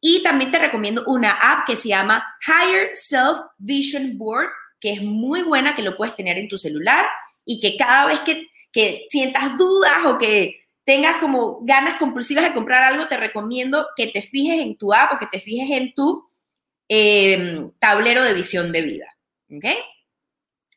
Y también te recomiendo una app que se llama Higher Self Vision Board, que es muy buena, que lo puedes tener en tu celular y que cada vez que, que sientas dudas o que tengas como ganas compulsivas de comprar algo, te recomiendo que te fijes en tu app o que te fijes en tu eh, tablero de visión de vida. ¿Ok?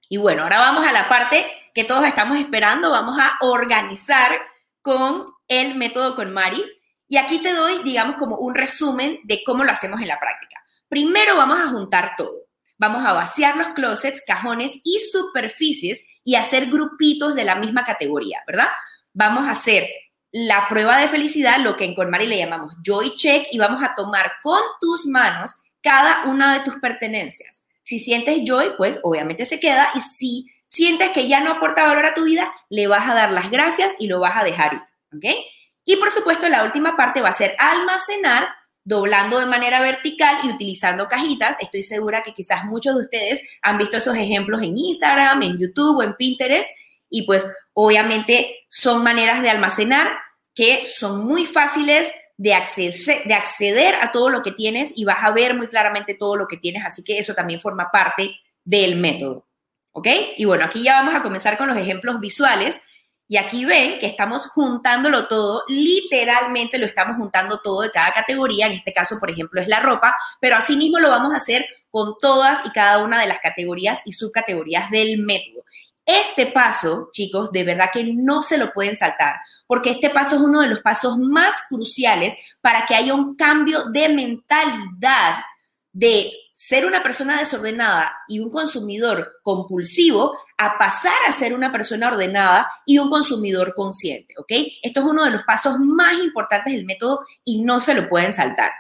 Y bueno, ahora vamos a la parte que todos estamos esperando. Vamos a organizar con el método con Mari. Y aquí te doy, digamos, como un resumen de cómo lo hacemos en la práctica. Primero vamos a juntar todo. Vamos a vaciar los closets, cajones y superficies y hacer grupitos de la misma categoría, ¿verdad? vamos a hacer la prueba de felicidad, lo que en Colmari le llamamos Joy Check, y vamos a tomar con tus manos cada una de tus pertenencias. Si sientes joy, pues obviamente se queda, y si sientes que ya no aporta valor a tu vida, le vas a dar las gracias y lo vas a dejar ir, ¿ok? Y por supuesto, la última parte va a ser almacenar doblando de manera vertical y utilizando cajitas. Estoy segura que quizás muchos de ustedes han visto esos ejemplos en Instagram, en YouTube o en Pinterest y pues obviamente son maneras de almacenar que son muy fáciles de acceder, de acceder a todo lo que tienes y vas a ver muy claramente todo lo que tienes, así que eso también forma parte del método. ¿Ok? Y bueno, aquí ya vamos a comenzar con los ejemplos visuales. Y aquí ven que estamos juntándolo todo, literalmente lo estamos juntando todo de cada categoría, en este caso, por ejemplo, es la ropa, pero asimismo lo vamos a hacer con todas y cada una de las categorías y subcategorías del método. Este paso, chicos, de verdad que no se lo pueden saltar, porque este paso es uno de los pasos más cruciales para que haya un cambio de mentalidad de ser una persona desordenada y un consumidor compulsivo a pasar a ser una persona ordenada y un consumidor consciente, ¿ok? Esto es uno de los pasos más importantes del método y no se lo pueden saltar.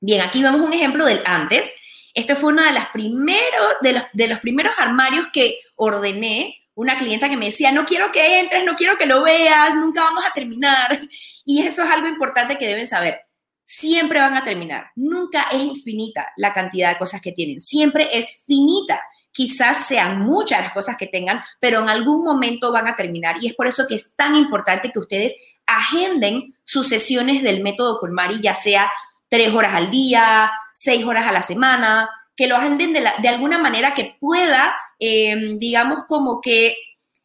Bien, aquí vemos un ejemplo del antes este fue uno de, las primeros, de, los, de los primeros armarios que ordené. Una clienta que me decía, no quiero que entres, no quiero que lo veas, nunca vamos a terminar. Y eso es algo importante que deben saber. Siempre van a terminar. Nunca es infinita la cantidad de cosas que tienen. Siempre es finita quizás sean muchas las cosas que tengan, pero en algún momento van a terminar. Y es por eso que es tan importante que ustedes agenden sus sesiones del método Colmari, ya sea tres horas al día, seis horas a la semana, que lo agenden de, alguna manera que pueda, em, digamos, como que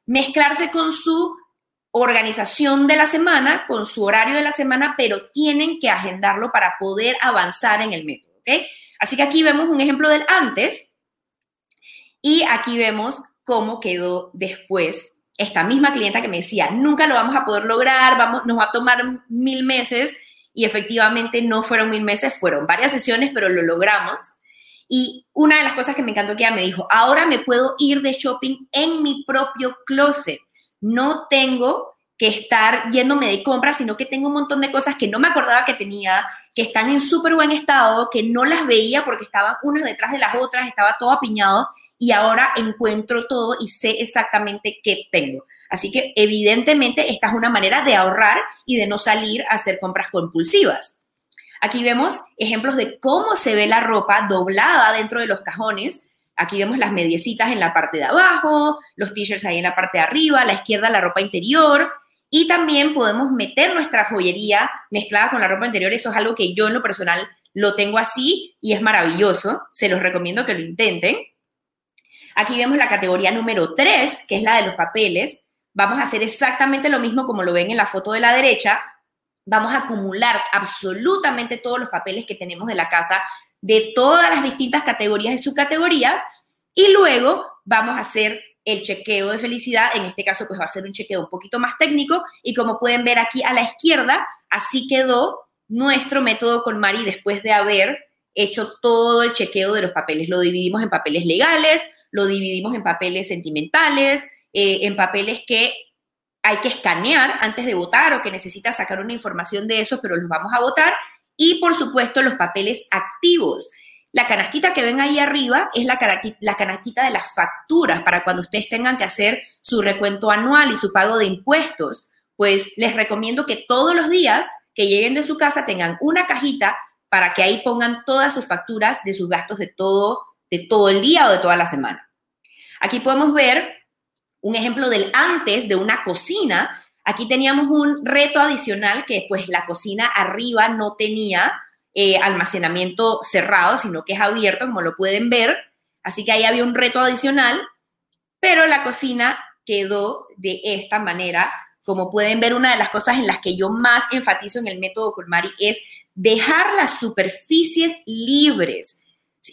mezclarse con su organización de la semana, con su horario de la semana, pero tienen que agendarlo para poder avanzar en el método. Así que aquí vemos un ejemplo del antes y aquí vemos cómo quedó después esta misma clienta que me decía, nunca lo vamos a poder lograr, vamos, nos va a tomar mil meses y efectivamente no fueron mil meses, fueron varias sesiones, pero lo logramos. Y una de las cosas que me encantó que ella me dijo, ahora me puedo ir de shopping en mi propio closet. No tengo que estar yéndome de compras, sino que tengo un montón de cosas que no me acordaba que tenía, que están en súper buen estado, que no las veía porque estaban unas detrás de las otras, estaba todo apiñado y ahora encuentro todo y sé exactamente qué tengo. Así que evidentemente esta es una manera de ahorrar y de no salir a hacer compras compulsivas. Aquí vemos ejemplos de cómo se ve la ropa doblada dentro de los cajones. Aquí vemos las mediecitas en la parte de abajo, los t-shirts ahí en la parte de arriba, a la izquierda la ropa interior. Y también podemos meter nuestra joyería mezclada con la ropa interior. Eso es algo que yo en lo personal lo tengo así y es maravilloso. Se los recomiendo que lo intenten. Aquí vemos la categoría número 3, que es la de los papeles vamos a hacer exactamente lo mismo como lo ven en la foto de la derecha. Vamos a acumular absolutamente todos los papeles que tenemos de la casa de todas las distintas categorías y subcategorías y luego vamos a hacer el chequeo de felicidad. En este caso, pues va a ser un chequeo un poquito más técnico y como pueden ver aquí a la izquierda, así quedó nuestro método con Mari después de haber hecho todo el chequeo de los papeles. Lo dividimos en papeles legales, lo dividimos en papeles sentimentales, eh, en papeles que hay que escanear antes de votar o que necesita sacar una información de eso, pero los vamos a votar. Y por supuesto los papeles activos. La canastita que ven ahí arriba es la, la canastita de las facturas para cuando ustedes tengan que hacer su recuento anual y su pago de impuestos. pues les recomiendo que todos los días que lleguen de su casa tengan una cajita para que ahí pongan todas sus facturas de sus gastos de todo, de todo el día o de toda la semana. Aquí podemos ver un ejemplo del antes de una cocina. Aquí teníamos un reto adicional que pues la cocina arriba no tenía eh, almacenamiento cerrado, sino que es abierto, como lo pueden ver. Así que ahí había un reto adicional, pero la cocina quedó de esta manera como pueden ver, una de las cosas en las que yo más enfatizo en el método Colmari es dejar las superficies libres.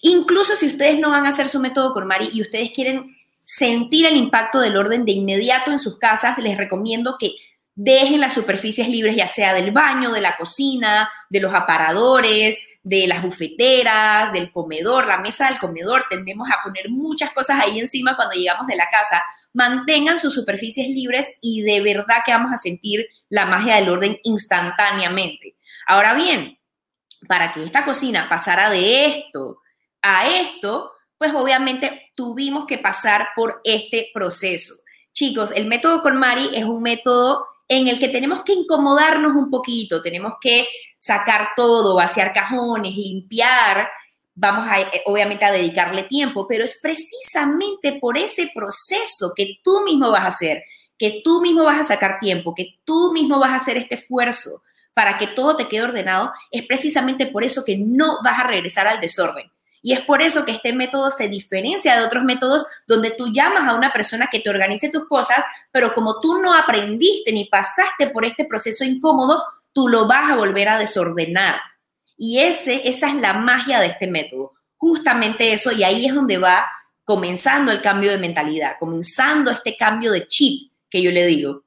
Incluso si ustedes no van a hacer su método Colmari y ustedes quieren sentir el impacto del orden de inmediato en sus casas, les recomiendo que dejen las superficies libres, ya sea del baño, de la cocina, de los aparadores, de las bufeteras, del comedor, la mesa del comedor. Tendemos a poner muchas cosas ahí encima cuando llegamos de la casa mantengan sus superficies libres y de verdad que vamos a sentir la magia del orden instantáneamente. Ahora bien, para que esta cocina pasara de esto a esto, pues obviamente tuvimos que pasar por este proceso. Chicos, el método Mari es un método en el que tenemos que incomodarnos un poquito, tenemos que sacar todo, vaciar cajones, limpiar, vamos a, eh, obviamente, a dedicarle tiempo, pero es precisamente por ese proceso que tú mismo vas a hacer, que tú mismo vas a sacar tiempo, que tú mismo vas a hacer este esfuerzo para que todo te quede ordenado, es precisamente por eso que no vas a regresar al desorden. Y es por eso que este método se diferencia de otros métodos donde tú llamas a una persona que te organice tus cosas, pero como tú no aprendiste ni pasaste por este proceso incómodo, tú lo vas a volver a desordenar. Y ese, esa es la magia de este método, justamente eso, y ahí es donde va comenzando el cambio de mentalidad, comenzando este cambio de chip que yo le digo.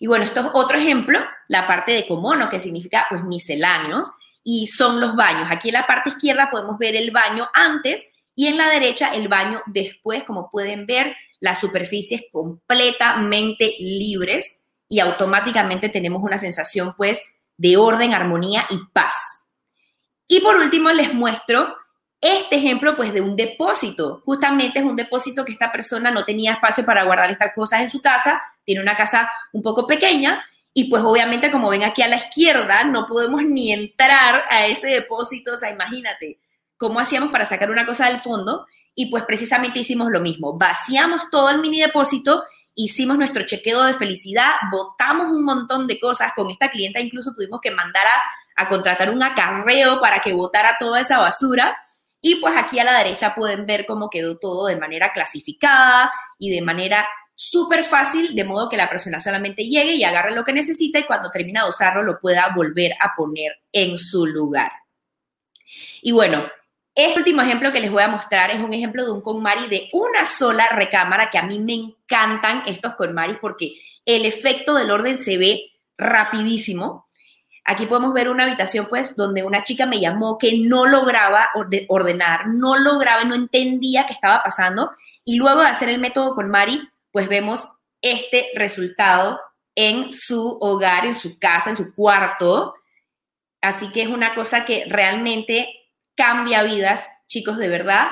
Y bueno, esto es otro ejemplo, la parte de comono, que significa pues misceláneos, y son los baños. Aquí en la parte izquierda podemos ver el baño antes y en la derecha el baño después, como pueden ver, las superficies completamente libres y automáticamente tenemos una sensación pues de orden, armonía y paz. Y por último les muestro este ejemplo pues de un depósito. Justamente es un depósito que esta persona no tenía espacio para guardar estas cosas en su casa, tiene una casa un poco pequeña y pues obviamente como ven aquí a la izquierda no podemos ni entrar a ese depósito, o sea, imagínate cómo hacíamos para sacar una cosa del fondo y pues precisamente hicimos lo mismo, vaciamos todo el mini depósito hicimos nuestro chequeo de felicidad, votamos un montón de cosas. Con esta clienta incluso tuvimos que mandar a, contratar un acarreo para que votara toda esa basura. Y pues aquí a la derecha pueden ver cómo quedó todo de manera clasificada y de manera súper fácil, de modo que la persona solamente llegue y agarre lo que necesita y cuando termina de usarlo lo pueda volver a poner en su lugar. Y bueno, este último ejemplo que les voy a mostrar es un ejemplo de un KonMari de una sola recámara, que a mí me encantan estos KonMaris porque el efecto del orden se ve rapidísimo. Aquí podemos ver una habitación, pues, donde una chica me llamó que no lograba ordenar, no lograba, no entendía qué estaba pasando. Y luego de hacer el método KonMari, pues vemos este resultado en su hogar, en su casa, en su cuarto. Así que es una cosa que realmente cambia vidas, chicos, de verdad,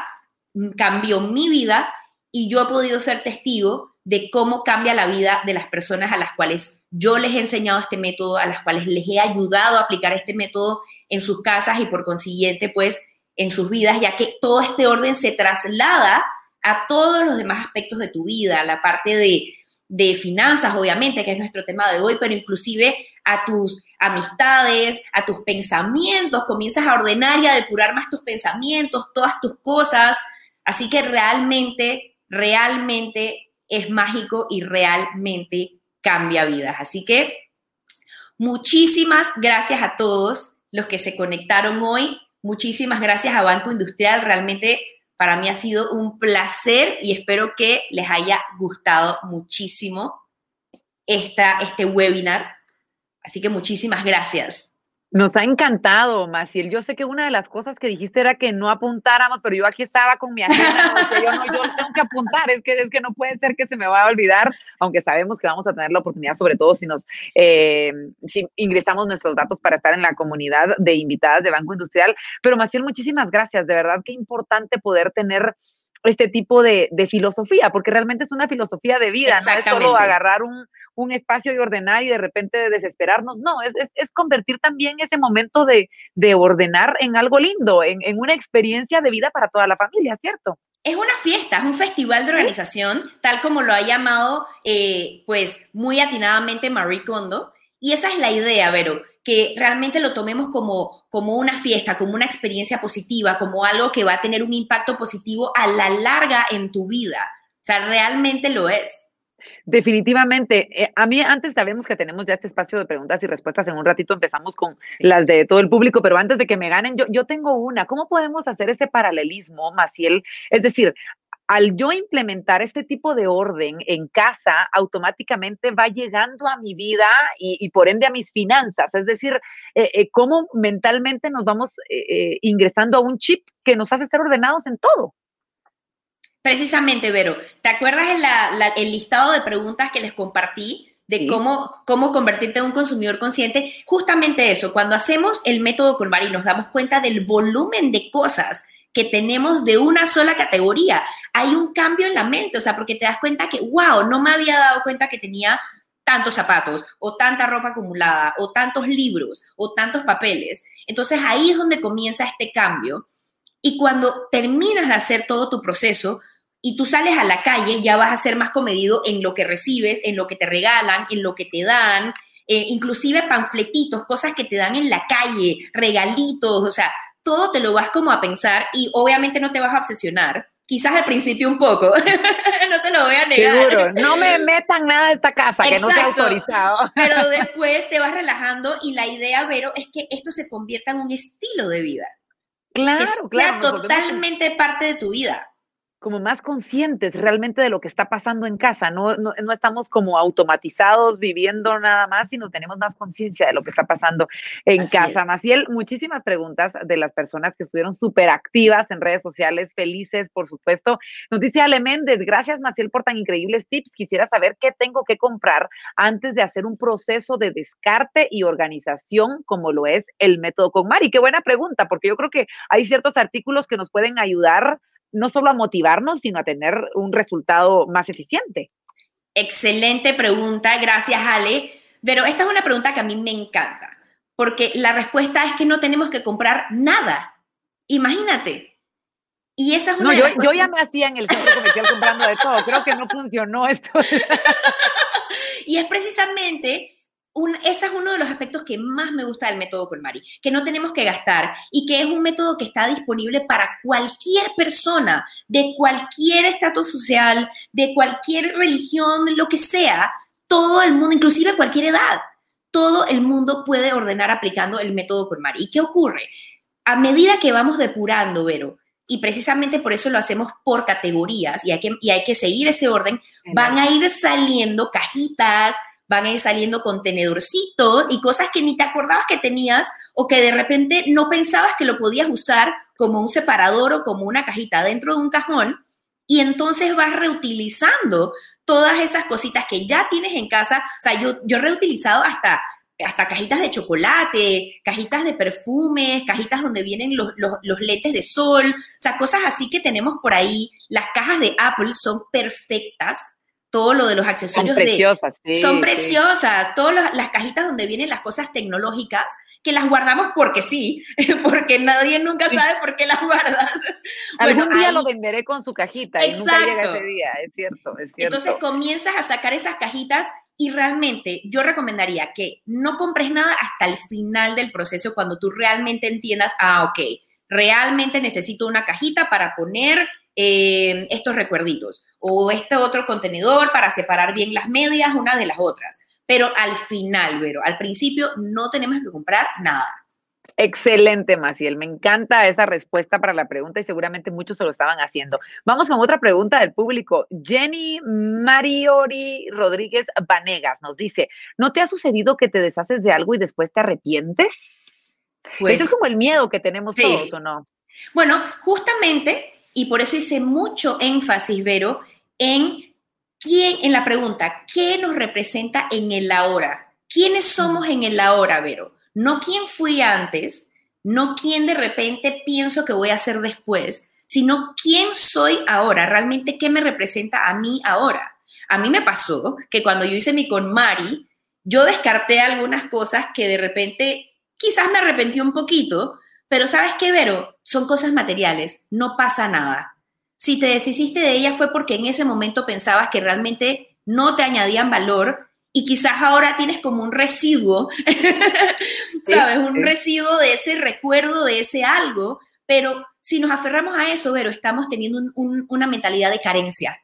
mm, cambió mi vida y yo he podido ser testigo de cómo cambia la vida de las personas a las cuales yo les he enseñado este método, a las cuales les he ayudado a aplicar este método en sus casas y por consiguiente, pues, en sus vidas, ya que todo este orden se traslada a todos los demás aspectos de tu vida, la parte de, de finanzas, obviamente, que es nuestro tema de hoy, pero inclusive a tus amistades, a tus pensamientos, comienzas a ordenar y a depurar más tus pensamientos, todas tus cosas. Así que realmente, realmente es mágico y realmente cambia vidas. Así que muchísimas gracias a todos los que se conectaron hoy. Muchísimas gracias a Banco Industrial. Realmente para mí ha sido un placer y espero que les haya gustado muchísimo esta, este webinar. Así que muchísimas gracias. Nos ha encantado, Maciel. Yo sé que una de las cosas que dijiste era que no apuntáramos, pero yo aquí estaba con mi agenda, yo no, yo tengo que apuntar, es que, es que no puede ser que se me vaya a olvidar, aunque sabemos que vamos a tener la oportunidad, sobre todo si nos eh, si ingresamos nuestros datos para estar en la comunidad de invitadas de Banco Industrial. Pero Maciel, muchísimas gracias, de verdad qué importante poder tener este tipo de, filosofía, porque realmente es una filosofía de vida, no es solo agarrar un, un espacio y ordenar y de repente desesperarnos. No, es, es, convertir también ese momento de, de ordenar en algo lindo, en, en una experiencia de vida para toda la familia, ¿cierto? Es una fiesta, es un festival de organización, tal como lo ha llamado, eh, pues, muy atinadamente Marie Kondo. Y esa es la idea, Vero, que realmente lo tomemos como, como una fiesta, como una experiencia positiva, como algo que va a tener un impacto positivo a la larga en tu vida. O sea, realmente lo es. Definitivamente. Eh, a mí antes sabemos que tenemos ya este espacio de preguntas y respuestas. En un ratito empezamos con las de todo el público, pero antes de que me ganen, yo, yo tengo una. ¿Cómo podemos hacer ese paralelismo, Maciel? Es decir, al yo implementar este tipo de orden en casa, automáticamente va llegando a mi vida y, por ende a mis finanzas. Es decir, eh, eh, cómo mentalmente nos vamos ingresando a un chip que nos hace ser ordenados en todo. Precisamente, Vero, ¿te acuerdas el listado de preguntas que les compartí de cómo, cómo convertirte en un consumidor consciente? Justamente eso, cuando hacemos el método Colmar y nos damos cuenta del volumen de cosas que tenemos de una sola categoría, hay un cambio en la mente, o sea, porque te das cuenta que, wow, no me había dado cuenta que tenía tantos zapatos o tanta ropa acumulada o tantos libros o tantos papeles. Entonces ahí es donde comienza este cambio. Y cuando terminas de hacer todo tu proceso, y tú sales a la calle, ya vas a ser más comedido en lo que recibes, en lo que te regalan, en lo que te dan, eh, inclusive panfletitos, cosas que te dan en la calle, regalitos, o sea, todo te lo vas como a pensar y obviamente no te vas a obsesionar. Quizás al principio un poco, no te lo voy a negar. Seguro, no me metan nada de esta casa que no sea autorizado. pero después te vas relajando y la idea, Vero, es que esto se convierta en un estilo de vida. Claro, que sea totalmente parte de tu vida como más conscientes realmente de lo que está pasando en casa, no, no, estamos como automatizados viviendo nada más, sino tenemos más conciencia de lo que está pasando en casa. Maciel, muchísimas preguntas de las personas que estuvieron súper activas en redes sociales, felices, por supuesto. Nos dice Ale Méndez, gracias Maciel por tan increíbles tips. Quisiera saber qué tengo que comprar antes de hacer un proceso de descarte y organización como lo es el método con Mari. Qué buena pregunta, porque yo creo que hay ciertos artículos que nos pueden ayudar no solo a motivarnos, sino a tener un resultado más eficiente. Excelente pregunta, gracias Ale. Pero esta es una pregunta que a mí me encanta, porque la respuesta es que no tenemos que comprar nada. Imagínate. Y esa es una no, yo, yo ya me hacía en el centro comercial comprando de todo. Creo que no funcionó esto. y es precisamente ese es uno de los aspectos que más me gusta del método Colmari, que no tenemos que gastar y que es un método que está disponible para cualquier persona, de cualquier estatus social, de cualquier religión, lo que sea, todo el mundo, inclusive cualquier edad, todo el mundo puede ordenar aplicando el método Colmari. ¿Y qué ocurre? A medida que vamos depurando, Vero, y precisamente por eso lo hacemos por categorías y hay que, y hay que seguir ese orden, van a ir saliendo cajitas, van a ir saliendo contenedorcitos y cosas que ni te acordabas que tenías o que de repente no pensabas que lo podías usar como un separador o como una cajita dentro de un cajón y entonces vas reutilizando todas esas cositas que ya tienes en casa. O sea, yo, yo he reutilizado hasta, hasta cajitas de chocolate, cajitas de perfumes, cajitas donde vienen los, los, los letes de sol, o sea, cosas así que tenemos por ahí. Las cajas de Apple son perfectas todo lo de los accesorios. Son preciosas, sí, Son preciosas, todas las cajitas donde vienen las cosas tecnológicas, que las guardamos porque sí, porque nadie nunca sabe por qué las guardas. Algún día lo venderé con su cajita y nunca llega ese día, es cierto, es cierto. Entonces comienzas a sacar esas cajitas y realmente yo recomendaría que no compres nada hasta el final del proceso cuando tú realmente entiendas, ah, ok, realmente necesito una cajita para poner eh, estos recuerditos o este otro contenedor para separar bien las medias una de las otras. Pero al final, Vero, al principio no tenemos que comprar nada. Excelente, Maciel. Me encanta esa respuesta para la pregunta y seguramente muchos se lo estaban haciendo. Vamos con otra pregunta del público. Jenny Mariori Rodríguez Vanegas nos dice, ¿no te ha sucedido que te deshaces de algo y después te arrepientes? Pues, Eso es como el miedo que tenemos todos, ¿o no? Bueno, justamente y por eso hice mucho énfasis, Vero, en quién, en la pregunta, ¿qué nos representa en el ahora? ¿Quiénes somos en el ahora, Vero? No quién fui antes, no quién de repente pienso que voy a ser después, sino quién soy ahora, realmente qué me representa a mí ahora. A mí me pasó que cuando yo hice mi con Mari, yo descarté algunas cosas que de repente quizás me arrepentí un poquito, pero ¿sabes qué, Vero? Son cosas materiales, no pasa nada. Si te deshiciste de ella fue porque en ese momento pensabas que realmente no te añadían valor y quizás ahora tienes como un residuo, ¿sabes? un residuo de ese recuerdo, de ese algo, pero si nos aferramos a eso, Vero, estamos teniendo una mentalidad de carencia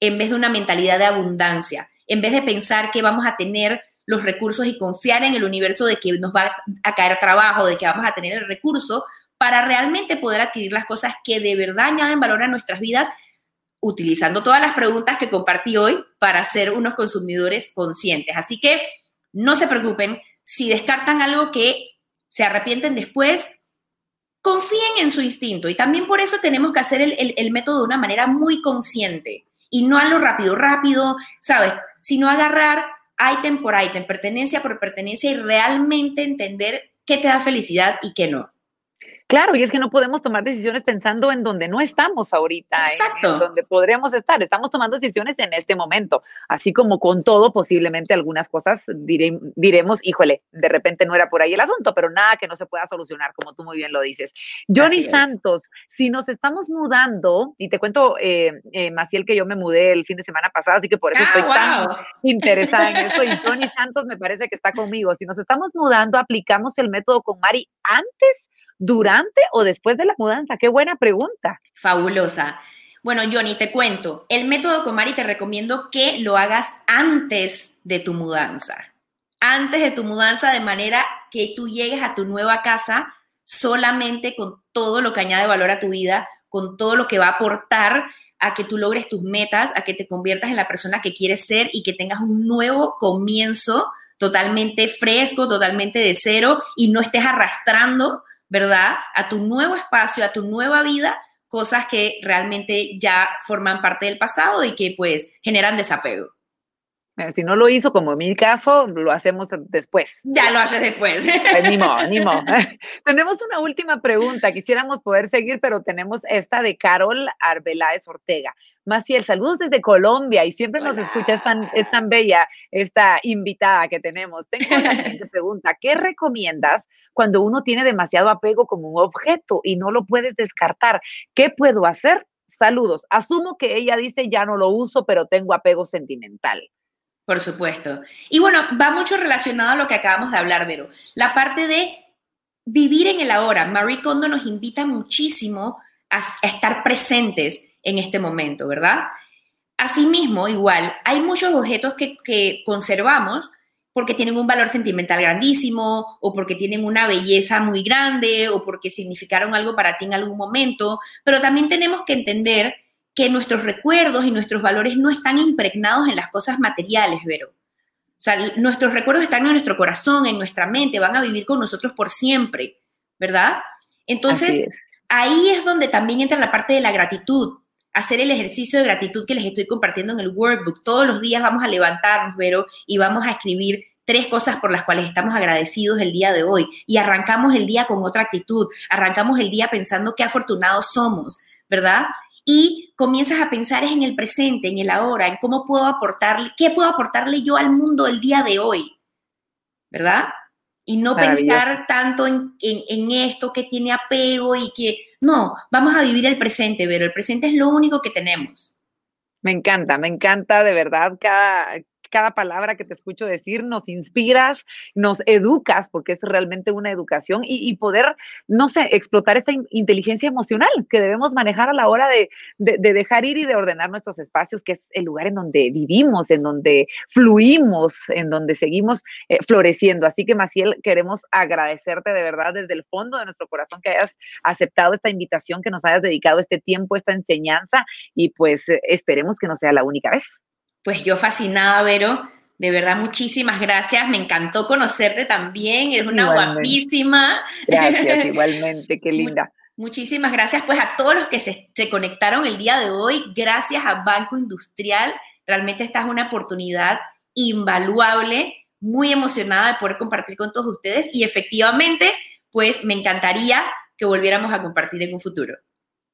en vez de una mentalidad de abundancia, en vez de pensar que vamos a tener los recursos y confiar en el universo de que nos va a caer trabajo, de que vamos a tener el recurso para realmente poder adquirir las cosas que de verdad añaden valor a nuestras vidas, utilizando todas las preguntas que compartí hoy para ser unos consumidores conscientes. Así que no se preocupen, si descartan algo que se arrepienten después, confíen en su instinto. Y también por eso tenemos que hacer el, método de una manera muy consciente y no a lo rápido, rápido, ¿sabes? Sino agarrar ítem por ítem, pertenencia por pertenencia y realmente entender qué te da felicidad y qué no. Claro, y es que no podemos tomar decisiones pensando en donde no estamos ahorita, en, donde podríamos estar. Estamos tomando decisiones en este momento, así como con todo, posiblemente algunas cosas diremos, híjole, de repente no era por ahí el asunto, pero nada que no se pueda solucionar, como tú muy bien lo dices. Johnny Santos, si nos estamos mudando, y te cuento, eh, eh, Maciel, que yo me mudé el fin de semana pasado, así que por eso ah, estoy tan interesada en esto, y Johnny Santos me parece que está conmigo. Si nos estamos mudando, aplicamos el método con Mari antes durante o después de la mudanza? Qué buena pregunta. Fabulosa. Bueno, Johnny, te cuento. El método Comari te recomiendo que lo hagas antes de tu mudanza. Antes de tu mudanza, de manera que tú llegues a tu nueva casa solamente con todo lo que añade valor a tu vida, con todo lo que va a aportar a que tú logres tus metas, a que te conviertas en la persona que quieres ser y que tengas un nuevo comienzo totalmente fresco, totalmente de cero y no estés arrastrando ¿verdad? A tu nuevo espacio, a tu nueva vida, cosas que realmente ya forman parte del pasado y que pues generan desapego. Eh, si no lo hizo, como en mi caso, lo hacemos después. Ya lo haces después. Pues, ni modo, ni modo. tenemos una última pregunta. Quisiéramos poder seguir, pero tenemos esta de Carol Arbeláez Ortega. Maciel, saludos desde Colombia y siempre nos escucha, es tan, es tan bella esta invitada que tenemos. Tengo una siguiente pregunta. ¿Qué recomiendas cuando uno tiene demasiado apego como un objeto y no lo puedes descartar? ¿Qué puedo hacer? Saludos. Asumo que ella dice ya no lo uso, pero tengo apego sentimental. Por supuesto. Y bueno, va mucho relacionado a lo que acabamos de hablar, Vero. La parte de vivir en el ahora. Marie Kondo nos invita muchísimo a, estar presentes en este momento, ¿verdad? Asimismo, igual, hay muchos objetos que, que conservamos porque tienen un valor sentimental grandísimo o porque tienen una belleza muy grande o porque significaron algo para ti en algún momento, pero también tenemos que entender que nuestros recuerdos y nuestros valores no están impregnados en las cosas materiales, Vero. O sea, nuestros recuerdos están en nuestro corazón, en nuestra mente, van a vivir con nosotros por siempre, ¿verdad? Entonces, ahí es donde también entra la parte de la gratitud, hacer el ejercicio de gratitud que les estoy compartiendo en el workbook. Todos los días vamos a levantarnos, Vero, y vamos a escribir tres cosas por las cuales estamos agradecidos el día de hoy. Y arrancamos el día con otra actitud, arrancamos el día pensando qué afortunados somos, ¿verdad? Y comienzas a pensar en el presente, en el ahora, en cómo puedo aportarle, qué puedo aportarle yo al mundo el día de hoy, ¿verdad? Y no pensar tanto en, esto que tiene apego y que, no, vamos a vivir el presente, pero el presente es lo único que tenemos. Me encanta, me encanta de verdad cada, cada palabra que te escucho decir, nos inspiras, nos educas, porque es realmente una educación y, poder, no sé, explotar esta inteligencia emocional que debemos manejar a la hora de, dejar ir y de ordenar nuestros espacios, que es el lugar en donde vivimos, en donde fluimos, en donde seguimos eh, floreciendo. Así que, Maciel, queremos agradecerte de verdad desde el fondo de nuestro corazón que hayas aceptado esta invitación, que nos hayas dedicado este tiempo, esta enseñanza y pues eh, esperemos que no sea la única vez. Pues yo fascinada, Vero. De verdad, muchísimas gracias. Me encantó conocerte también. Eres una guapísima. Gracias, igualmente. Qué linda. Muchísimas gracias pues a todos los que se, se, conectaron el día de hoy. Gracias a Banco Industrial. Realmente esta es una oportunidad invaluable. Muy emocionada de poder compartir con todos ustedes y efectivamente pues me encantaría que volviéramos a compartir en un futuro.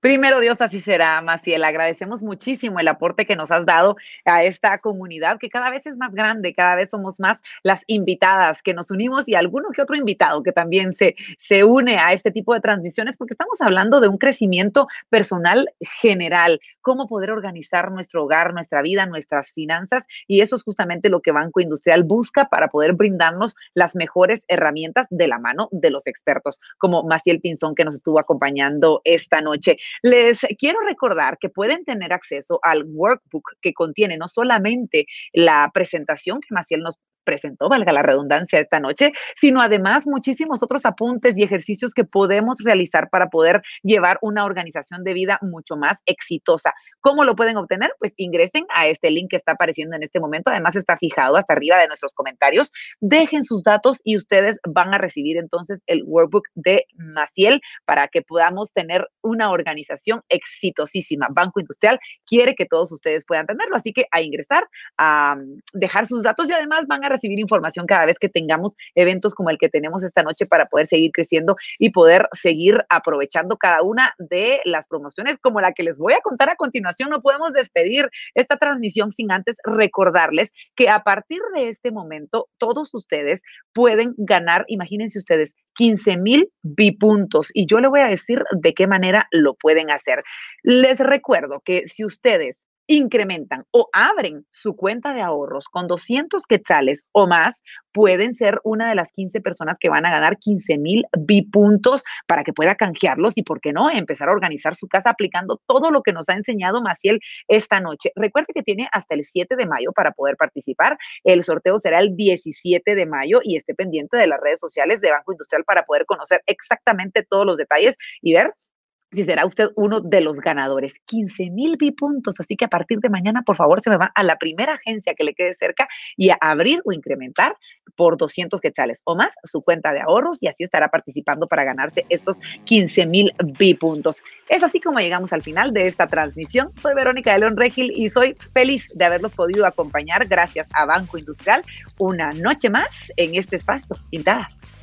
Primero Dios, así será, Maciel. Agradecemos muchísimo el aporte que nos has dado a esta comunidad que cada vez es más grande, cada vez somos más las invitadas que nos unimos y alguno que otro invitado que también se, se une a este tipo de transmisiones porque estamos hablando de un crecimiento personal general, cómo poder organizar nuestro hogar, nuestra vida, nuestras finanzas y eso es justamente lo que Banco Industrial busca para poder brindarnos las mejores herramientas de la mano de los expertos, como Maciel Pinzón que nos estuvo acompañando esta noche. Les quiero recordar que pueden tener acceso al workbook que contiene no solamente la presentación que Maciel nos presentó, valga la redundancia, esta noche, sino además muchísimos otros apuntes y ejercicios que podemos realizar para poder llevar una organización de vida mucho más exitosa. ¿Cómo lo pueden obtener? Pues ingresen a este link que está apareciendo en este momento, además está fijado hasta arriba de nuestros comentarios, dejen sus datos y ustedes van a recibir entonces el workbook de Maciel para que podamos tener una organización exitosísima. Banco Industrial quiere que todos ustedes puedan tenerlo, así que a ingresar, a dejar sus datos y además van a recibir recibir información cada vez que tengamos eventos como el que tenemos esta noche para poder seguir creciendo y poder seguir aprovechando cada una de las promociones como la que les voy a contar a continuación. No podemos despedir esta transmisión sin antes recordarles que a partir de este momento todos ustedes pueden ganar, imagínense ustedes, 15 mil bipuntos y yo le voy a decir de qué manera lo pueden hacer. Les recuerdo que si ustedes incrementan o abren su cuenta de ahorros con 200 quetzales o más, pueden ser una de las 15 personas que van a ganar 15 mil bipuntos para que pueda canjearlos y, ¿por qué no?, empezar a organizar su casa aplicando todo lo que nos ha enseñado Maciel esta noche. Recuerde que tiene hasta el 7 de mayo para poder participar. El sorteo será el 17 de mayo y esté pendiente de las redes sociales de Banco Industrial para poder conocer exactamente todos los detalles y ver si será usted uno de los ganadores. 15 mil bipuntos, así que a partir de mañana, por favor, se me va a la primera agencia que le quede cerca y a abrir o incrementar por 200 quetzales o más su cuenta de ahorros y así estará participando para ganarse estos 15 mil bipuntos. Es así como llegamos al final de esta transmisión. Soy Verónica de León Regil y soy feliz de haberlos podido acompañar gracias a Banco Industrial una noche más en este espacio. Pintadas.